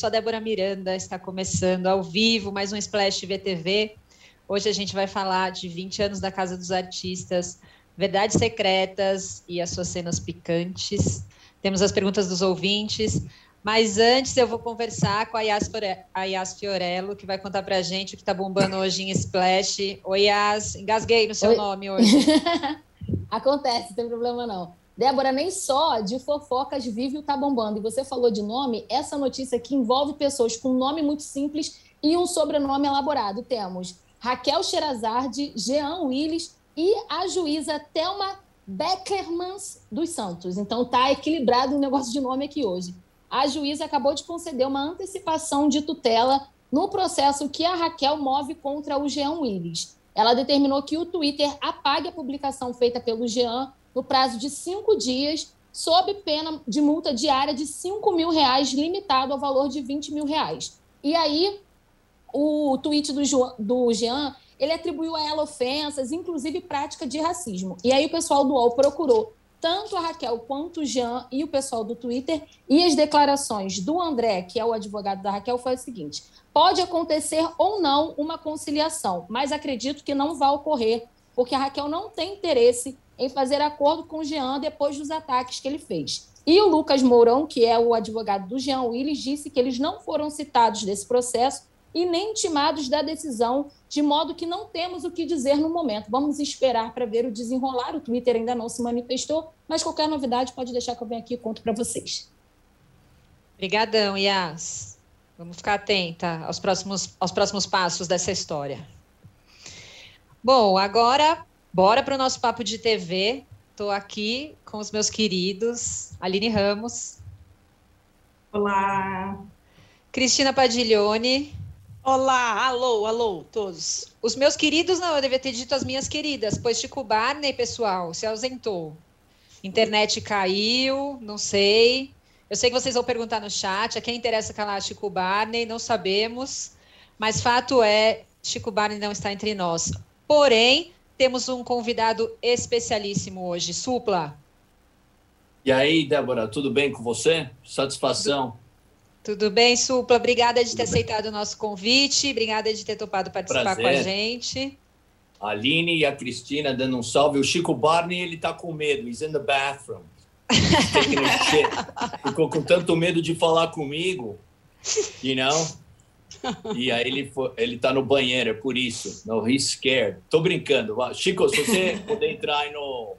sou a Débora Miranda, está começando ao vivo mais um Splash VTV. Hoje a gente vai falar de 20 anos da Casa dos Artistas, verdades secretas e as suas cenas picantes. Temos as perguntas dos ouvintes, mas antes eu vou conversar com a Yas, Fiorello, que vai contar para a gente o que está bombando hoje em Splash. Oi, Yas, engasguei no seu Oi. nome hoje. Acontece, não tem problema não. Débora, nem só de fofocas vive o Tá Bombando. E você falou de nome, essa notícia aqui envolve pessoas com nome muito simples e um sobrenome elaborado. Temos Raquel Sherazade, Jean Willis e a juíza Thelma Beckermans dos Santos. Então tá equilibrado o negócio de nome aqui hoje. A juíza acabou de conceder uma antecipação de tutela no processo que a Raquel move contra o Jean Willis. Ela determinou que o Twitter apague a publicação feita pelo Jean no prazo de cinco dias, sob pena de multa diária de 5 mil reais, limitado ao valor de 20 mil reais. E aí, o tweet do, jo, do Jean, ele atribuiu a ela ofensas, inclusive prática de racismo. E aí o pessoal do UOL procurou tanto a Raquel quanto o Jean e o pessoal do Twitter, e as declarações do André, que é o advogado da Raquel, foi o seguinte: pode acontecer ou não uma conciliação, mas acredito que não vai ocorrer, porque a Raquel não tem interesse em fazer acordo com o Jean depois dos ataques que ele fez. E o Lucas Mourão, que é o advogado do Jean Willis, disse que eles não foram citados desse processo e nem intimados da decisão, de modo que não temos o que dizer no momento. Vamos esperar para ver o desenrolar. O Twitter ainda não se manifestou, mas qualquer novidade pode deixar que eu venha aqui e conto para vocês. Obrigadão, Yas. Vamos ficar atenta aos próximos, aos próximos passos dessa história. Bom, agora Bora para o nosso papo de TV. Estou aqui com os meus queridos Aline Ramos. Olá. Cristina Padiglione. Olá, alô, alô, todos. Os meus queridos, não, eu devia ter dito as minhas queridas, pois Chico Barney, pessoal, se ausentou. Internet caiu, não sei. Eu sei que vocês vão perguntar no chat, a quem interessa calar Chico Barney, não sabemos. Mas fato é, Chico Barney não está entre nós. Porém, temos um convidado especialíssimo hoje, Supla. E aí, Débora, tudo bem com você? Satisfação. Tudo, bem, Supla. Obrigada de tudo ter bem. aceitado o nosso convite, obrigada de ter topado participar Prazer. com a gente. A Aline e a Cristina dando um salve. O Chico Barney, ele tá com medo. He's in the bathroom. Ficou com tanto medo de falar comigo, you know? E aí ele, foi, ele tá no banheiro, é por isso. No, he's scared. Tô brincando. Chico, se você puder entrar aí no,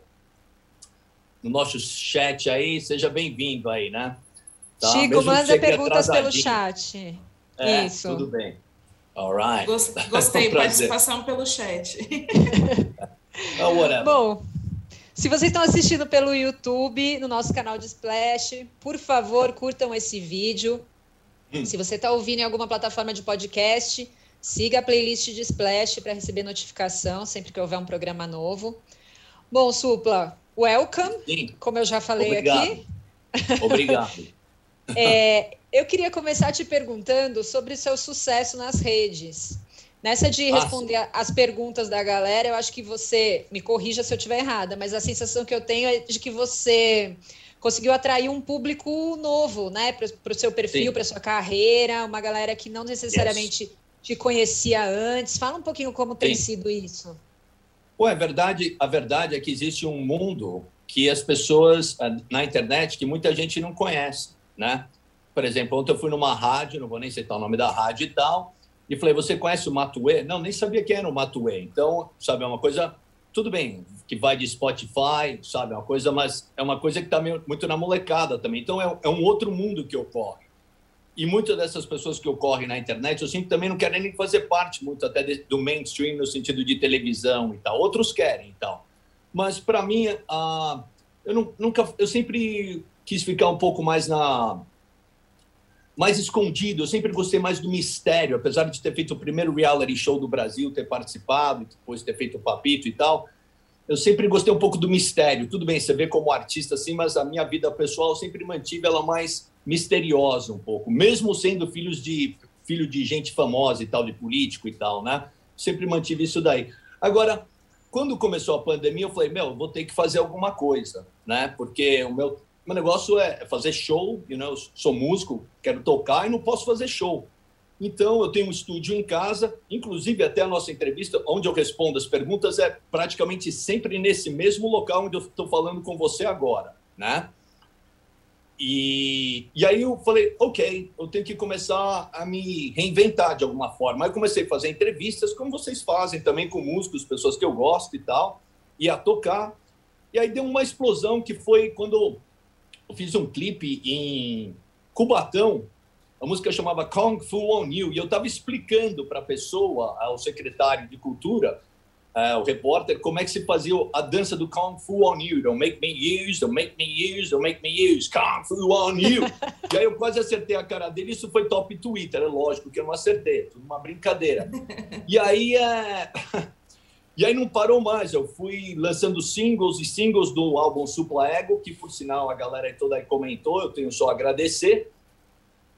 no nosso chat aí, seja bem-vindo aí, né? Tá? Chico, Mesmo manda perguntas pelo chat. É, isso. Tudo bem. All right. Gostei, um participação pelo chat. oh, Bom, se vocês estão assistindo pelo YouTube, no nosso canal de Splash, por favor, curtam esse vídeo. Hum. Se você está ouvindo em alguma plataforma de podcast, siga a playlist de Splash para receber notificação sempre que houver um programa novo. Bom, Supla, welcome, Sim. como eu já falei Obrigado. aqui. Obrigado. é, eu queria começar te perguntando sobre seu sucesso nas redes. Nessa de responder ah, as perguntas da galera, eu acho que você, me corrija se eu estiver errada, mas a sensação que eu tenho é de que você conseguiu atrair um público novo, né, para o seu perfil, para sua carreira, uma galera que não necessariamente yes. te conhecia antes. Fala um pouquinho como Sim. tem sido isso. Pô, é verdade, a verdade é que existe um mundo que as pessoas ah, na internet que muita gente não conhece, né? Por exemplo, ontem eu fui numa rádio, não vou nem citar o nome da rádio e tal, e falei: "Você conhece o Matuê?" Não, nem sabia quem era o Matuê. Então, sabe, é uma coisa tudo bem, que vai de Spotify, sabe, é uma coisa, mas é uma coisa que está muito na molecada também. Então é, é, um outro mundo que ocorre. E muitas dessas pessoas que ocorrem na internet, eu sinto também não querem nem fazer parte muito até de, do mainstream no sentido de televisão e tal. Outros querem e tal. Mas para mim, eu não, nunca, eu sempre quis ficar um pouco mais na mais escondido. Eu sempre gostei mais do mistério, apesar de ter feito o primeiro reality show do Brasil, ter participado, depois ter feito o Papito e tal. Eu sempre gostei um pouco do mistério. Tudo bem, você vê como artista assim, mas a minha vida pessoal eu sempre mantive ela mais misteriosa um pouco, mesmo sendo filhos de filho de gente famosa e tal, de político e tal, né? Sempre mantive isso daí. Agora, quando começou a pandemia, eu falei, meu, vou ter que fazer alguma coisa, né? Porque o meu meu negócio é fazer show, you know, sou músico, quero tocar e não posso fazer show. Então, eu tenho um estúdio em casa, inclusive até a nossa entrevista, onde eu respondo as perguntas, é praticamente sempre nesse mesmo local onde eu estou falando com você agora, né? E, e aí eu falei, ok, eu tenho que começar a me reinventar de alguma forma. Aí eu comecei a fazer entrevistas, como vocês fazem também com músicos, pessoas que eu gosto e tal, e a tocar. E aí deu uma explosão que foi quando eu fiz um clipe em Cubatão, a música chamava Kung Fu on You, e eu estava explicando para a pessoa, ao secretário de Cultura, uh, o repórter, como é que se fazia a dança do Kung Fu on You. Don't make me use, don't make me use, don't make me use, Kung Fu on You. e aí eu quase acertei a cara dele, isso foi top Twitter, é lógico que eu não acertei, tudo uma brincadeira. E aí, é... e aí não parou mais, eu fui lançando singles e singles do álbum Supla Ego, que por sinal a galera toda aí comentou, eu tenho só a agradecer.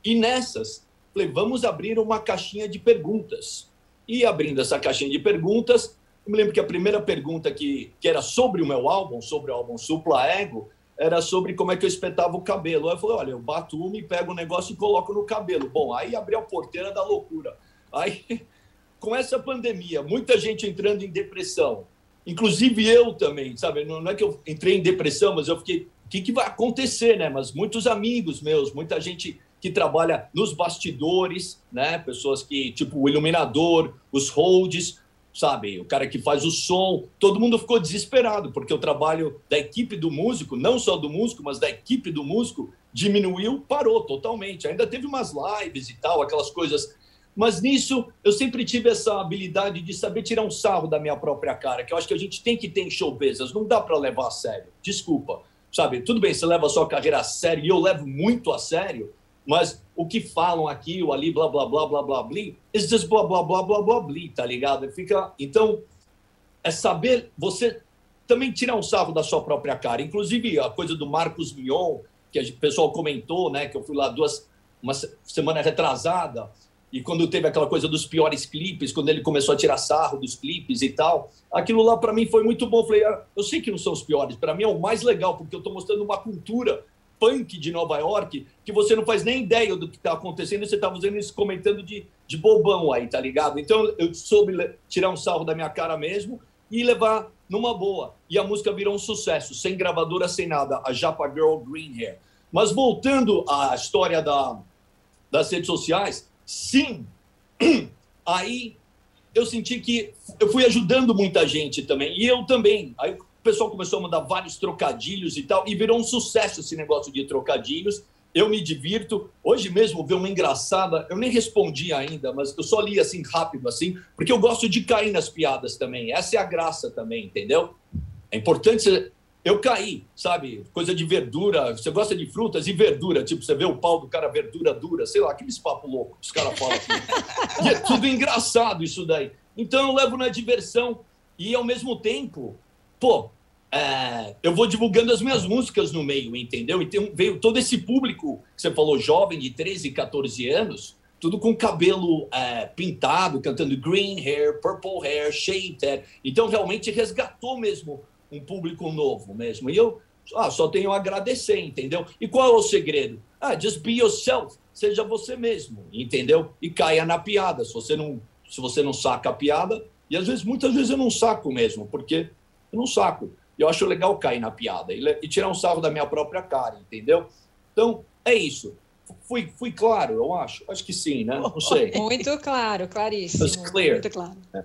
E nessas, falei, vamos abrir uma caixinha de perguntas. E abrindo essa caixinha de perguntas, eu me lembro que a primeira pergunta que, que era sobre o meu álbum, sobre o álbum Supla Ego, era sobre como é que eu espetava o cabelo. Aí eu falei, olha, eu bato uma e pego o negócio e coloco no cabelo. Bom, aí abriu a porteira da loucura. Aí, com essa pandemia, muita gente entrando em depressão, inclusive eu também, sabe? Não, não é que eu entrei em depressão, mas eu fiquei, o que, que vai acontecer, né? Mas muitos amigos meus, muita gente que trabalha nos bastidores, né? Pessoas que, tipo, o iluminador, os holds, sabe? O cara que faz o som. Todo mundo ficou desesperado, porque o trabalho da equipe do músico, não só do músico, mas da equipe do músico, diminuiu, parou totalmente. Ainda teve umas lives e tal, aquelas coisas. Mas nisso, eu sempre tive essa habilidade de saber tirar um sarro da minha própria cara, que eu acho que a gente tem que ter em show business, não dá para levar a sério. Desculpa, sabe? Tudo bem, você leva a sua carreira a sério, e eu levo muito a sério, mas o que falam aqui ou ali, blá, blá, blá, blá, blá, blá, is just blá, blá, blá, blá, blá, blá, tá ligado? Fica, então, é saber, você também tirar um sarro da sua própria cara. Inclusive, a coisa do Marcos Mion, que o pessoal comentou, né, que eu fui lá duas, uma semana retrasada, e quando teve aquela coisa dos piores clipes, quando ele começou a tirar sarro dos clipes e tal, aquilo lá para mim foi muito bom. Eu falei, ah, eu sei que não são os piores, para mim é o mais legal, porque eu estou mostrando uma cultura punk de Nova York que você não faz nem ideia do que está acontecendo você está fazendo isso comentando de, de bobão aí, tá ligado? Então eu soube tirar um salvo da minha cara mesmo e levar numa boa. E a música virou um sucesso, sem gravadora, sem nada, a Japa Girl Green Hair. Mas voltando à história da, das redes sociais, sim, aí eu senti que eu fui ajudando muita gente também, e eu também. Aí o pessoal começou a mandar vários trocadilhos e tal, e virou um sucesso esse negócio de trocadilhos. Eu me divirto. Hoje mesmo vi uma engraçada, eu nem respondi ainda, mas eu só li assim rápido assim, porque eu gosto de cair nas piadas também. Essa é a graça também, entendeu? É importante eu caí, sabe? Coisa de verdura. Você gosta de frutas e verdura. Tipo, você vê o pau do cara, verdura dura, sei lá, aqueles papo louco que os caras falam e é tudo engraçado isso daí. Então eu levo na diversão e, ao mesmo tempo, pô, é, eu vou divulgando as minhas músicas no meio, entendeu? E veio todo esse público que você falou, jovem, de 13, 14 anos, tudo com cabelo é, pintado, cantando green hair, purple hair, shade hair. Então, realmente resgatou mesmo um público novo mesmo. E eu ah, só tenho a agradecer, entendeu? E qual é o segredo? Ah, just be yourself. Seja você mesmo, entendeu? E caia na piada. Se você não, se você não saca a piada, e às vezes, muitas vezes eu não saco mesmo, porque eu não saco. Eu acho legal cair na piada e, e tirar um sarro da minha própria cara, entendeu? Então, é isso. Fui, fui claro, eu acho. Acho que sim, né? Não sei. Muito claro, claríssimo. clear. Muito claro. É.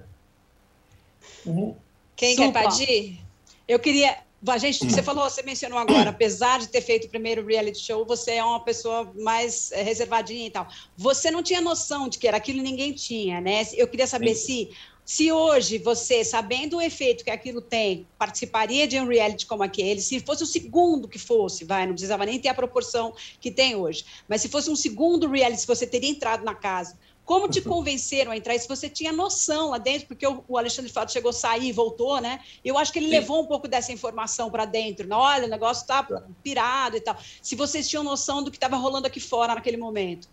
Uhum. Quem Super. quer pedir? Eu queria. A gente, você falou, você mencionou agora, apesar de ter feito o primeiro reality show, você é uma pessoa mais é, reservadinha e tal. Você não tinha noção de que era aquilo ninguém tinha, né? Eu queria saber Sim. se se hoje você, sabendo o efeito que aquilo tem, participaria de um reality como aquele, se fosse o segundo que fosse, vai, não precisava nem ter a proporção que tem hoje, mas se fosse um segundo reality, se você teria entrado na casa, como te convenceram a entrar? E se você tinha noção lá dentro, porque o Alexandre Fato chegou a sair e voltou, né? Eu acho que ele Sim. levou um pouco dessa informação para dentro. Né? Olha, o negócio está pirado e tal. Se vocês tinham noção do que estava rolando aqui fora naquele momento.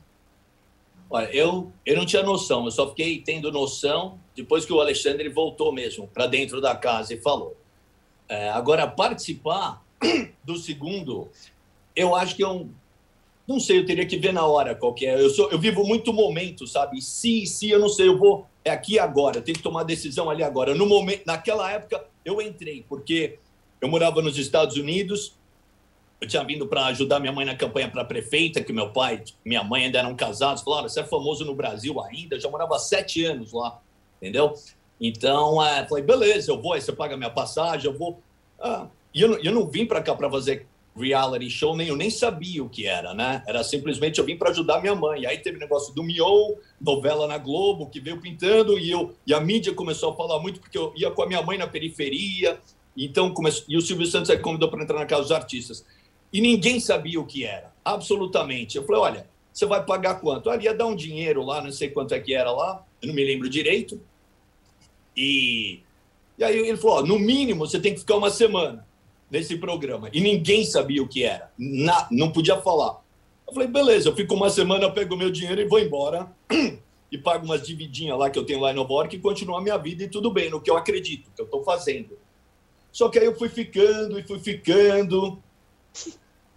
Olha, eu, eu não tinha noção, eu só fiquei tendo noção depois que o Alexandre voltou mesmo para dentro da casa e falou. É, agora, participar do segundo, eu acho que é um. Não sei, eu teria que ver na hora qual que é. Eu, sou, eu vivo muito momento, sabe? Se, se, eu não sei, eu vou. É aqui agora, eu tenho que tomar decisão ali agora. No momento, naquela época, eu entrei, porque eu morava nos Estados Unidos, eu tinha vindo para ajudar minha mãe na campanha para prefeita, que meu pai minha mãe ainda eram casados. Falaram, você é famoso no Brasil ainda, já morava sete anos lá, entendeu? Então, é, falei, beleza, eu vou, aí você paga minha passagem, eu vou. Ah, e eu, eu não vim para cá para fazer reality show, nem eu nem sabia o que era, né? Era simplesmente eu vim para ajudar minha mãe. Aí teve negócio do Mion, novela na Globo, que veio pintando, e, eu, e a mídia começou a falar muito, porque eu ia com a minha mãe na periferia, então começou, e o Silvio Santos aí convidou para entrar na casa dos artistas. E ninguém sabia o que era, absolutamente. Eu falei, olha, você vai pagar quanto? Ah, ia dar um dinheiro lá, não sei quanto é que era lá, eu não me lembro direito. E, e aí ele falou, no mínimo você tem que ficar uma semana nesse programa. E ninguém sabia o que era. Na, não podia falar. Eu falei, beleza, eu fico uma semana, pego meu dinheiro e vou embora. e pago umas dividinhas lá que eu tenho lá em Nova York e continuo a minha vida e tudo bem, no que eu acredito, que eu estou fazendo. Só que aí eu fui ficando e fui ficando.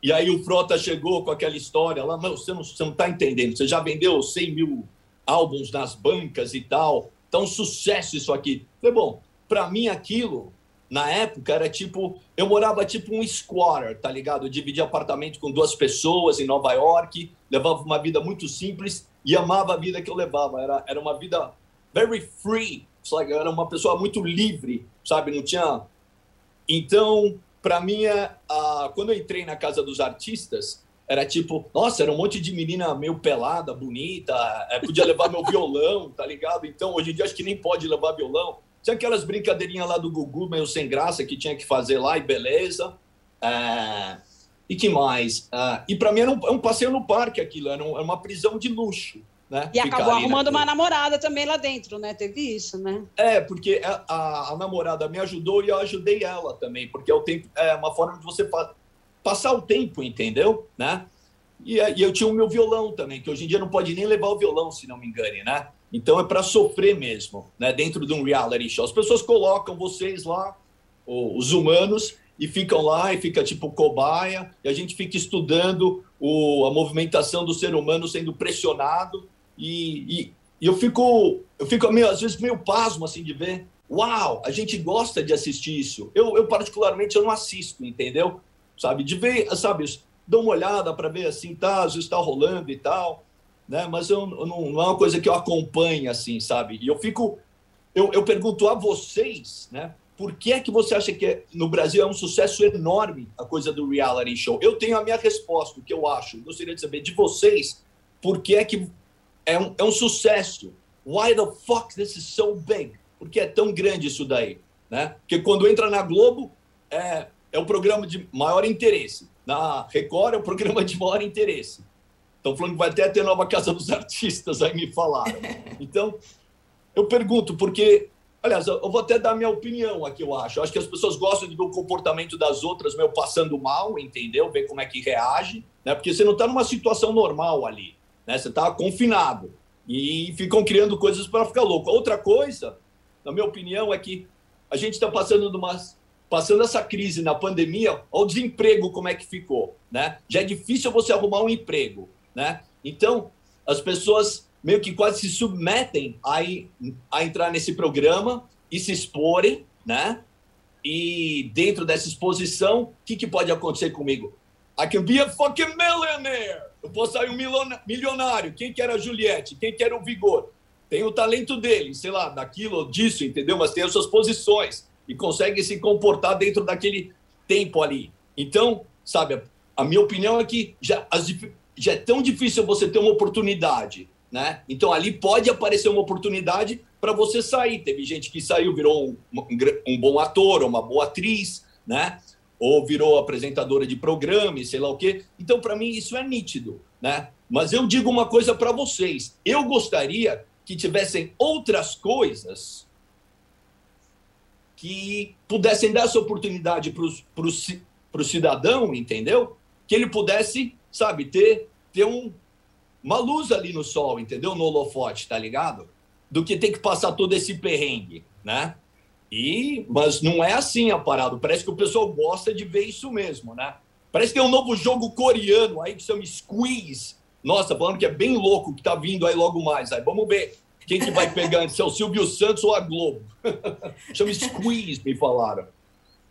E aí o Frota chegou com aquela história lá, mas você não, você não tá entendendo, você já vendeu 100 mil álbuns nas bancas e tal, tá um sucesso isso aqui. Falei, bom, para mim aquilo na época era tipo, eu morava tipo um squatter, tá ligado? Eu dividia apartamento com duas pessoas em Nova York, levava uma vida muito simples e amava a vida que eu levava. Era, era uma vida very free, like, eu era uma pessoa muito livre, sabe? Não tinha. Então, para mim, é, quando eu entrei na casa dos artistas, era tipo, nossa, era um monte de menina meio pelada, bonita, é, podia levar meu violão, tá ligado? Então, hoje em dia, acho que nem pode levar violão. Tinha aquelas brincadeirinhas lá do Gugu, meio sem graça, que tinha que fazer lá e beleza. É... E que mais? É... E para mim era um, um, passeio no parque aquilo, era uma prisão de luxo. Né? E acabou arrumando uma namorada também lá dentro, né? Teve isso, né? É, porque a, a, a namorada me ajudou e eu ajudei ela também, porque é, o tempo, é uma forma de você pa passar o tempo, entendeu? Né? E, e, eu tinha o meu violão também, que hoje em dia não pode nem levar o violão, se não me engane, né? Então é para sofrer mesmo, né? Dentro de um reality show. As pessoas colocam vocês lá, os humanos, e ficam lá e fica tipo cobaia, e a gente fica estudando o, a movimentação do ser humano sendo pressionado. E, e, e eu fico, eu fico meio, às vezes meio pasmo assim de ver. Uau, a gente gosta de assistir isso. Eu, eu particularmente eu não assisto, entendeu? Sabe, de ver, sabe, dou uma olhada para ver assim, tá, às vezes está rolando e tal né? Mas eu, eu não, não, é uma coisa que eu acompanho assim, sabe? E eu fico, eu, eu pergunto a vocês, né? Por que é que você acha que é, no Brasil é um sucesso enorme a coisa do reality show? Eu tenho a minha resposta, o que eu acho. Gostaria de saber de vocês por que é que é um, é um sucesso. Why the fuck this is so big? Por que é tão grande isso daí? Né? Porque quando entra na Globo, é, é o programa de maior interesse. Na Record é o programa de maior interesse. Estão falando que vai até ter nova Casa dos Artistas, aí me falaram. Então, eu pergunto, porque, aliás, eu vou até dar minha opinião aqui, eu acho. Eu acho que as pessoas gostam de ver o comportamento das outras meio passando mal, entendeu? Ver como é que reage, né? Porque você não está numa situação normal ali, né? Você está confinado e ficam criando coisas para ficar louco. Outra coisa, na minha opinião, é que a gente está passando numa passando essa crise na pandemia, olha o desemprego como é que ficou, né? Já é difícil você arrumar um emprego né? Então, as pessoas meio que quase se submetem a, a entrar nesse programa e se exporem, né? E dentro dessa exposição, o que, que pode acontecer comigo? I can be a fucking millionaire. Eu posso sair um milionário. Quem que era a Juliette? Quem que era o Vigor? Tem o talento dele, sei lá, daquilo, disso, entendeu? Mas tem as suas posições e consegue se comportar dentro daquele tempo ali. Então, sabe, a minha opinião é que já as, já é tão difícil você ter uma oportunidade, né? Então ali pode aparecer uma oportunidade para você sair. Teve gente que saiu, virou um, um, um bom ator, uma boa atriz, né? Ou virou apresentadora de programa, sei lá o quê. Então, para mim, isso é nítido, né? Mas eu digo uma coisa para vocês. Eu gostaria que tivessem outras coisas que pudessem dar essa oportunidade para o cidadão, entendeu? Que ele pudesse sabe, ter, ter um, uma luz ali no sol, entendeu? No holofote, tá ligado? Do que ter que passar todo esse perrengue, né? E, mas não é assim a parada. Parece que o pessoal gosta de ver isso mesmo, né? Parece que tem um novo jogo coreano aí que chama Squeeze. Nossa, falando que é bem louco que tá vindo aí logo mais. Aí vamos ver quem que vai pegar, se é o Silvio Santos ou a Globo. chama Squeeze, me falaram.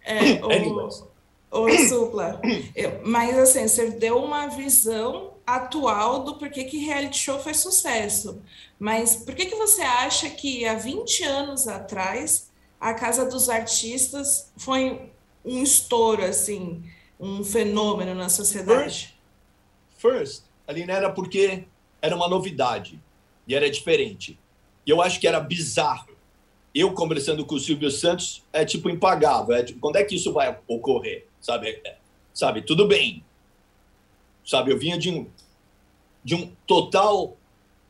É, o, o Supla, mas assim, você deu uma visão atual do porquê que reality show faz sucesso. Mas por que, que você acha que há 20 anos atrás a Casa dos Artistas foi um estouro, assim, um fenômeno na sociedade? First, first ali não era porque era uma novidade e era diferente. E eu acho que era bizarro. Eu conversando com o Silvio Santos é tipo impagável. É tipo, quando é que isso vai ocorrer? Sabe? É, sabe? Tudo bem. Sabe? Eu vinha de um de um total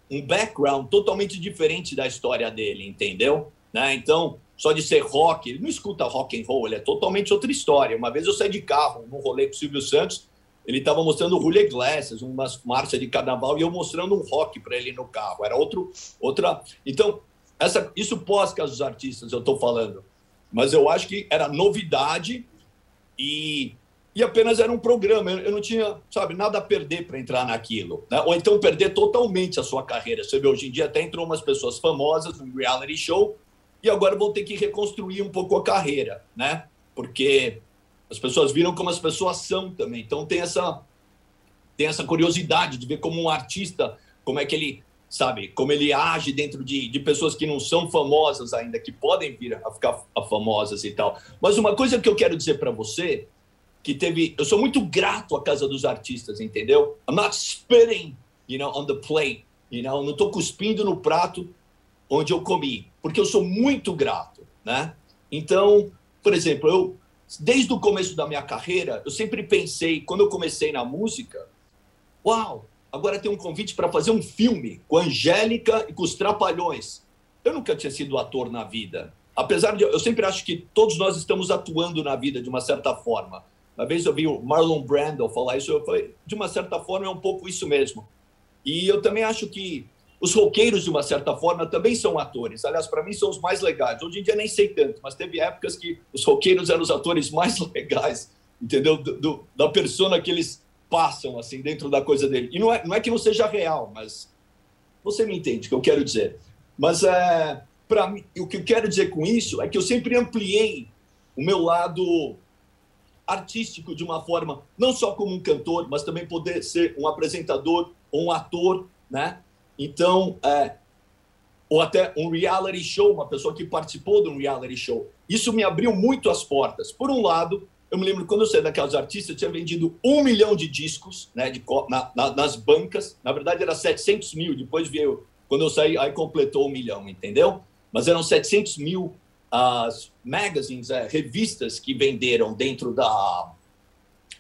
um background totalmente diferente da história dele, entendeu? Né? Então, só de ser rock, ele não escuta rock and roll, ele é totalmente outra história. Uma vez eu saí de carro num rolê com o Silvio Santos, ele estava mostrando o Julio Iglesias, umas marchas de carnaval, e eu mostrando um rock para ele no carro. Era outro, outra. Então, essa, isso pós que os artistas eu estou falando. Mas eu acho que era novidade e e apenas era um programa. Eu não tinha, sabe, nada a perder para entrar naquilo. Né? Ou então perder totalmente a sua carreira. Você vê, hoje em dia até entrou umas pessoas famosas no reality show e agora vão ter que reconstruir um pouco a carreira, né? Porque as pessoas viram como as pessoas são também. Então tem essa tem essa curiosidade de ver como um artista, como é que ele, sabe, como ele age dentro de, de pessoas que não são famosas ainda, que podem vir a ficar famosas e tal. Mas uma coisa que eu quero dizer para você que teve. Eu sou muito grato à Casa dos Artistas, entendeu? I'm not spitting, you know, on the plate, you know? Não estou cuspindo no prato onde eu comi, porque eu sou muito grato, né? Então, por exemplo, eu desde o começo da minha carreira, eu sempre pensei, quando eu comecei na música, uau, agora tem um convite para fazer um filme com a Angélica e com os Trapalhões. Eu nunca tinha sido ator na vida. Apesar de eu sempre acho que todos nós estamos atuando na vida de uma certa forma. Uma vez eu vi o Marlon Brando falar isso, eu falei, de uma certa forma é um pouco isso mesmo. E eu também acho que os roqueiros, de uma certa forma, também são atores. Aliás, para mim, são os mais legais. Hoje em dia nem sei tanto, mas teve épocas que os roqueiros eram os atores mais legais, entendeu? Do, do, da persona que eles passam, assim, dentro da coisa dele. E não é, não é que não seja real, mas você me entende o que eu quero dizer. Mas é, para mim, o que eu quero dizer com isso é que eu sempre ampliei o meu lado artístico de uma forma, não só como um cantor, mas também poder ser um apresentador ou um ator, né? Então, é, ou até um reality show, uma pessoa que participou de um reality show. Isso me abriu muito as portas. Por um lado, eu me lembro quando eu saí daquelas artistas, eu tinha vendido um milhão de discos né, de, na, na, nas bancas. Na verdade, era 700 mil. Depois veio, quando eu saí, aí completou um milhão, entendeu? Mas eram 700 mil as magazines, é, revistas que venderam dentro da.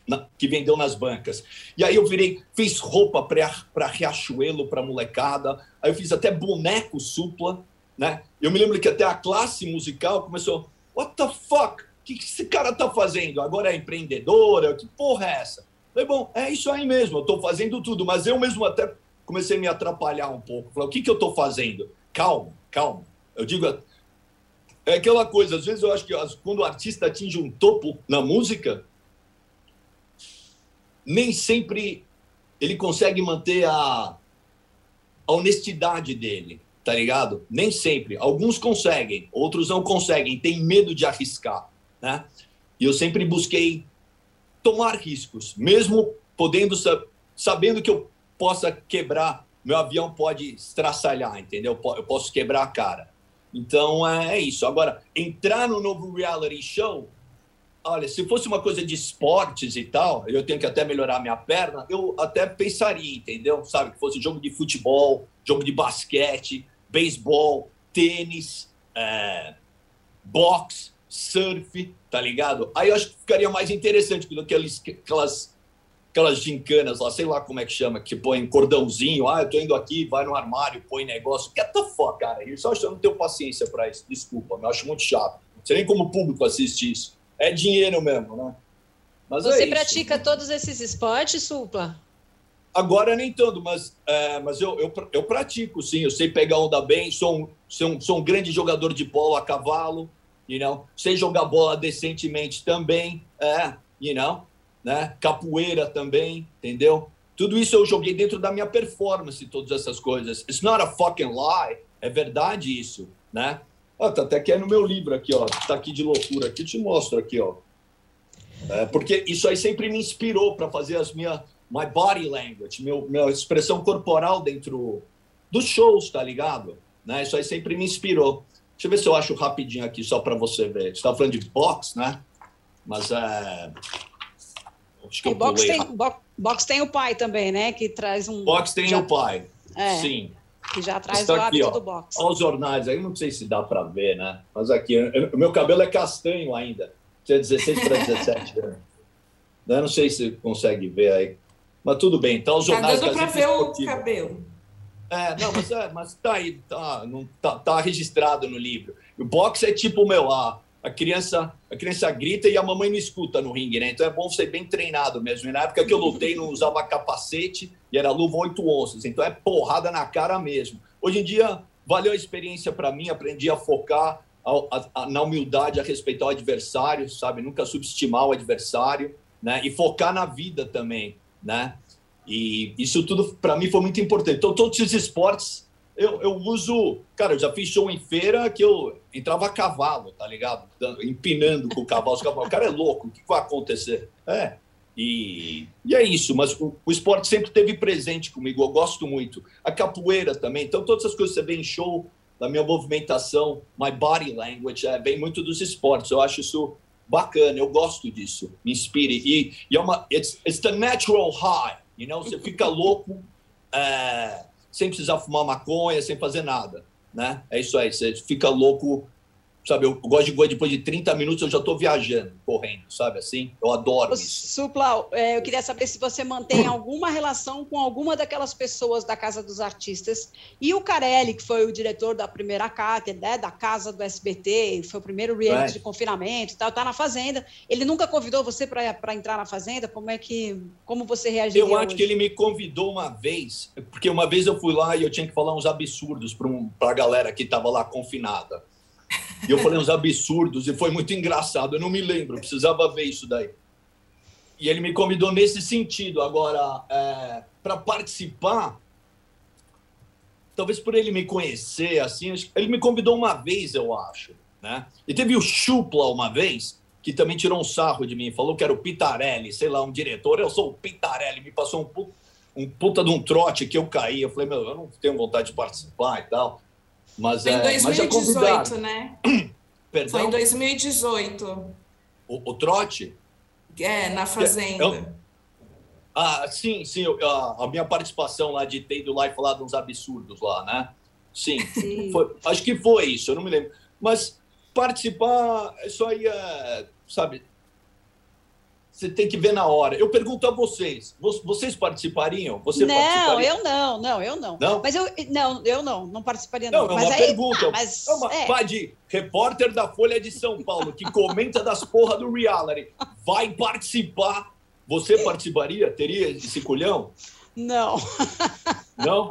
Na, que vendeu nas bancas. E aí eu virei, fiz roupa para Riachuelo, para molecada, aí eu fiz até boneco supla, né? Eu me lembro que até a classe musical começou, what the fuck? O que, que esse cara tá fazendo? Agora é empreendedora? Que porra é essa? Falei, bom, é isso aí mesmo, eu tô fazendo tudo, mas eu mesmo até comecei a me atrapalhar um pouco. Falei, o que, que eu tô fazendo? Calma, calma. Eu digo, é aquela coisa, às vezes eu acho que quando o artista atinge um topo na música, nem sempre ele consegue manter a, a honestidade dele, tá ligado? Nem sempre. Alguns conseguem, outros não conseguem, têm medo de arriscar, né? E eu sempre busquei tomar riscos, mesmo podendo sabendo que eu possa quebrar, meu avião pode estraçalhar, entendeu? Eu posso quebrar a cara. Então é, é isso. Agora, entrar no novo reality show, olha, se fosse uma coisa de esportes e tal, eu tenho que até melhorar minha perna, eu até pensaria, entendeu? Sabe, que fosse jogo de futebol, jogo de basquete, beisebol, tênis, é, boxe, surf, tá ligado? Aí eu acho que ficaria mais interessante do que aquelas aquelas gincanas lá, sei lá como é que chama, que põe cordãozinho, ah, eu tô indo aqui, vai no armário, põe negócio. Get the fuck, cara. Eu acho que eu não tenho paciência para isso. Desculpa, eu acho muito chato. Não sei nem como o público assiste isso. É dinheiro mesmo, né? Mas Você é pratica todos esses esportes, Supla? Agora nem tanto, mas, é, mas eu, eu, eu, pratico, sim. Eu sei pegar onda bem, sou um, sou um, sou um grande jogador de polo a cavalo, you know? sei jogar bola decentemente também, é, you know? né? Capoeira também, entendeu? Tudo isso eu joguei dentro da minha performance, todas essas coisas. It's not a fucking lie. É verdade isso, né? Ah, tá até que é no meu livro aqui, ó. Tá aqui de loucura. Aqui te mostro aqui, ó. É, porque isso aí sempre me inspirou para fazer as minhas my body language, meu, minha expressão corporal dentro dos shows, tá ligado? Né? Isso aí sempre me inspirou. Deixa eu ver se eu acho rapidinho aqui, só para você ver. Você está falando de box, né? Mas é. Acho que eu box, tem, box, box tem o pai também, né? Que traz um. Box tem já... o pai. É. Sim. Que já traz Está o hábito aqui, ó, do box. Olha os jornais aí, não sei se dá para ver, né? Mas aqui, o meu cabelo é castanho ainda. Tinha 16 para 17 anos. Eu não sei se consegue ver aí. Mas tudo bem. Então, os tá jornais. Tá dando para ver o cabelo. É, não, mas, é, mas tá aí, tá, não, tá, tá registrado no livro. O boxe é tipo, meu, a, a criança a criança grita e a mamãe não escuta no ringue, né? Então é bom ser bem treinado mesmo. E na época que eu lutei, não usava capacete e era luva 8 onças. Então é porrada na cara mesmo. Hoje em dia, valeu a experiência para mim, aprendi a focar a, a, a, na humildade, a respeitar o adversário, sabe? Nunca subestimar o adversário, né? E focar na vida também, né? E isso tudo, para mim, foi muito importante. Então, todos esses esportes, eu, eu uso. Cara, eu já fiz show em feira que eu entrava a cavalo, tá ligado? Empinando com o cavalo. O cara é louco, o que vai acontecer? É. E, e é isso, mas o, o, esporte sempre teve presente comigo, eu gosto muito. A capoeira também, então todas essas coisas que você vê em show, da minha movimentação, my body language, é, vem muito dos esportes, eu acho isso bacana, eu gosto disso, me inspire. E, e é uma, it's, it's the natural high, You know? Você fica louco é, sem precisar fumar maconha, sem fazer nada. Né? É isso aí, você fica louco sabe? Eu gosto de gosto depois de 30 minutos eu já estou viajando, correndo, sabe assim? Eu adoro isso. Supla, é, eu queria saber se você mantém alguma relação com alguma daquelas pessoas da Casa dos Artistas e o Carelli, que foi o diretor da primeira cátedra, né, da Casa do SBT, foi o primeiro reality é. de confinamento e tal, tá na Fazenda. Ele nunca convidou você para entrar na Fazenda? Como é que, como você reagiu? Eu acho hoje? que ele me convidou uma vez, porque uma vez eu fui lá e eu tinha que falar uns absurdos para um, a galera que estava lá confinada. E eu falei uns absurdos e foi muito engraçado. Eu não me lembro, precisava ver isso daí. E ele me convidou nesse sentido. Agora, é, para participar, talvez por ele me conhecer, assim, ele me convidou uma vez, eu acho. Né? E teve o Chupla uma vez, que também tirou um sarro de mim, falou que era o Pitarelli, sei lá, um diretor. Eu sou o Pitarelli, me passou um um puta de um trote que eu caí. Eu falei, meu, eu não tenho vontade de participar e tal. Mas, Foi em 2018, é, né? Perdão? Foi em 2018. O, o trote? É, na Fazenda. Eu, ah, sim, sim. A, a, minha participação lá de ter ido lá e uns absurdos lá, né? Sim. sim. Foi, acho que foi isso, eu não me lembro. Mas participar, isso aí é, sabe, você tem que ver na hora. Eu pergunto a vocês, vocês participariam? Você não, participaria? eu não, não, eu não. Não? Mas eu não, eu não, não participaria não. Não, é uma aí, pergunta. Ah, mas, é uma, é. de repórter da Folha de São Paulo que comenta das porra do reality, vai participar. Você participaria? Teria esse colhão? Não. Não?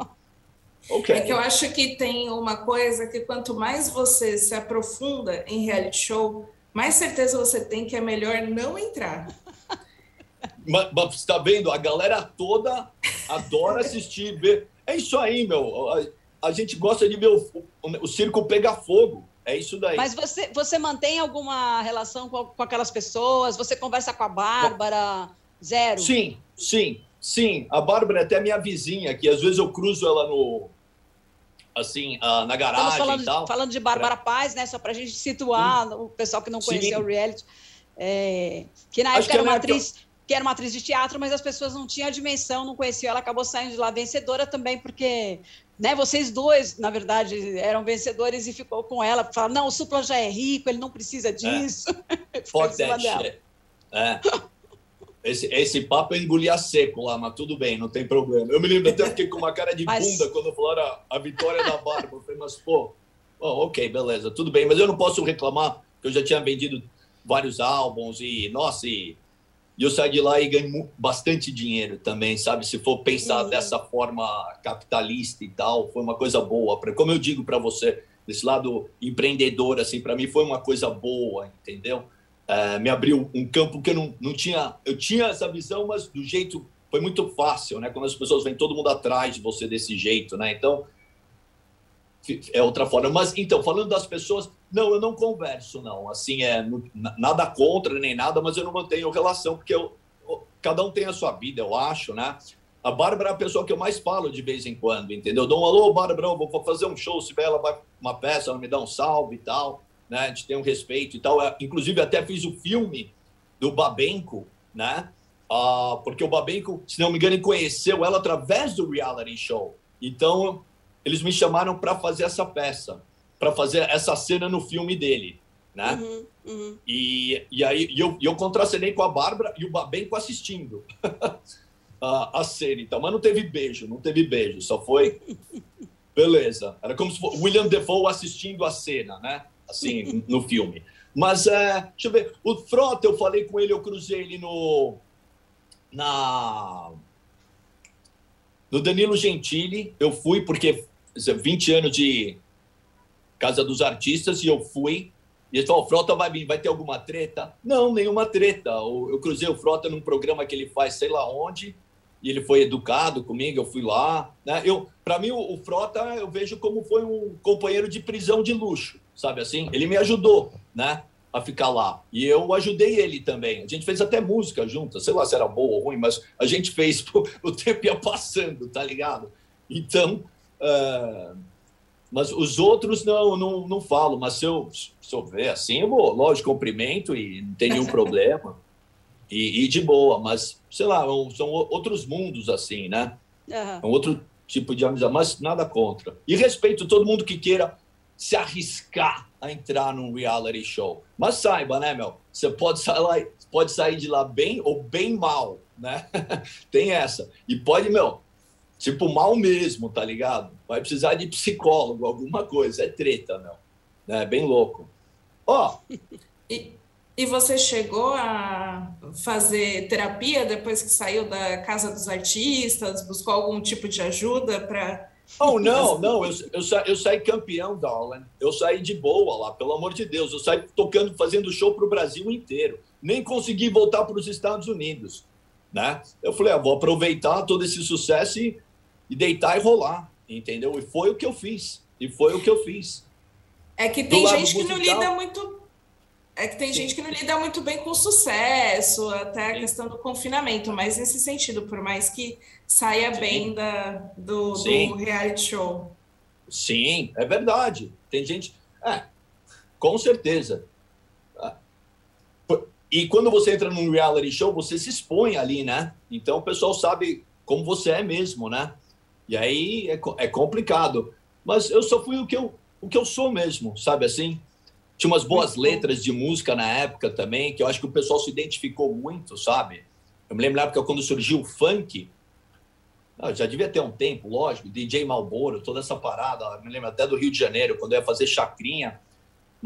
Okay. É que eu acho que tem uma coisa que quanto mais você se aprofunda em reality show, mais certeza você tem que é melhor não entrar. Mas, está vendo? A galera toda adora assistir, ver. É isso aí, meu. A, a gente gosta de ver o, o, circo pegar fogo. É isso daí. Mas você, você mantém alguma relação com, com aquelas pessoas? Você conversa com a Bárbara? Zero? Sim, sim, sim. A Bárbara é até minha vizinha, que às vezes eu cruzo ela no, assim, na garagem falando, e tal. falando de Bárbara Paz, né? Só para a gente situar o pessoal que não conhecia Sim. o reality. É, que na época que era uma época... atriz que era uma atriz de teatro, mas as pessoas não tinham a dimensão, não conheciam. Ela acabou saindo de lá vencedora também, porque né, vocês dois, na verdade, eram vencedores e ficou com ela. Falaram, não, o Supla já é rico, ele não precisa disso. É. Fuck that shit. É. Esse, esse papo eu engoli a seco lá, mas tudo bem, não tem problema. Eu me lembro até fiquei com uma cara de mas... bunda quando falaram a, a vitória da Bárbara. Eu falei, mas pô, oh, ok, beleza, tudo bem, mas eu não posso reclamar, porque eu já tinha vendido vários álbuns e, nossa, e e eu saí de lá e ganhei bastante dinheiro também, sabe? Se for pensar uhum. dessa forma capitalista e tal, foi uma coisa boa. Como eu digo para você, desse lado empreendedor, assim, para mim foi uma coisa boa, entendeu? é, me abriu um campo que eu não, não tinha. Eu tinha essa visão, mas do jeito. Foi muito fácil, né? Quando as pessoas vêm todo mundo atrás de você desse jeito, né? Então, é outra forma. Mas, então, falando das pessoas, não, eu não converso, não. Assim, é nada contra nem nada, mas eu não mantenho relação, porque eu, cada um tem a sua vida, eu acho, né? A Bárbara é a pessoa que eu mais falo de vez em quando, entendeu? dou um alô, Bárbara, vou fazer um show, se ela vai uma peça, ela me dá um salve e tal né? A gente tem um respeito e tal. É, inclusive, até fiz o filme do Babenco, né? Ah, porque o Babenco, se não me engano, conheceu ela através do reality show. Então, eles me chamaram para fazer essa peça, para fazer essa cena no filme dele, né? Uhum, uhum. E, e aí e eu, eu contracenei com a Bárbara e o Babenco assistindo a, a cena. Então, mas não teve beijo, não teve beijo, só foi. Beleza. Era como se fosse William Defoe assistindo a cena, né? assim, no filme. Mas, é, deixa eu ver, o Frota, eu falei com ele, eu cruzei ele no... Na... No Danilo Gentili, eu fui, porque 20 anos de Casa dos Artistas, e eu fui. E ele falou: Frota vai vir, vai ter alguma treta? Não, nenhuma treta. Eu cruzei o Frota num programa que ele faz, sei lá onde, e ele foi educado comigo, eu fui lá. Né? Eu, Para mim, o, o Frota eu vejo como foi um companheiro de prisão de luxo sabe assim? Ele me ajudou, né? A ficar lá. E eu ajudei ele também. A gente fez até música junto, sei lá se era boa ou ruim, mas a gente fez, o tempo ia passando, tá ligado? Então, uh... mas os outros não, não, não falo, mas se eu, se eu ver assim, eu vou, lógico, cumprimento e não tem nenhum problema. E, e, de boa, mas sei lá, são outros mundos assim, né? Uhum. É um outro tipo de amizade, mas nada contra. E respeito todo mundo que queira se arriscar a entrar num reality show. Mas saiba, né, meu? Você pode sair, pode sair de lá bem ou bem mal, né? Tem essa. E pode, meu, tipo, mal mesmo, tá ligado? Vai precisar de psicólogo, alguma coisa. É treta, meu. É bem louco. Ó. Oh. E, e você chegou a fazer terapia depois que saiu da casa dos artistas? Buscou algum tipo de ajuda para Oh, não, não, eu, eu, sa, eu saí campeão, Darwin. Eu saí de boa lá, pelo amor de Deus. Eu saí tocando, fazendo show para o Brasil inteiro. Nem consegui voltar para os Estados Unidos. Né? Eu falei, ah, vou aproveitar todo esse sucesso e, e deitar e rolar, entendeu? E foi o que eu fiz. E foi o que eu fiz. É que tem gente que não lida muito é que tem gente que não lida muito bem com o sucesso, até a questão do confinamento, mas nesse sentido, por mais que saia Sim. bem da, do, do, reality show. Sim, é verdade. Tem gente. É, com certeza. É. E quando você entra num reality show, você se expõe ali, né? Então o pessoal sabe como você é mesmo, né? E aí é, é complicado. Mas eu só fui o que eu, o que eu sou mesmo, sabe assim? Tinha umas boas letras de música na época também, que eu acho que o pessoal se identificou muito, sabe? Eu me lembro na época quando surgiu o funk, ah, já devia ter um tempo, lógico, DJ Malboro, toda essa parada, eu me lembro até do Rio de Janeiro, quando eu ia fazer chacrinha,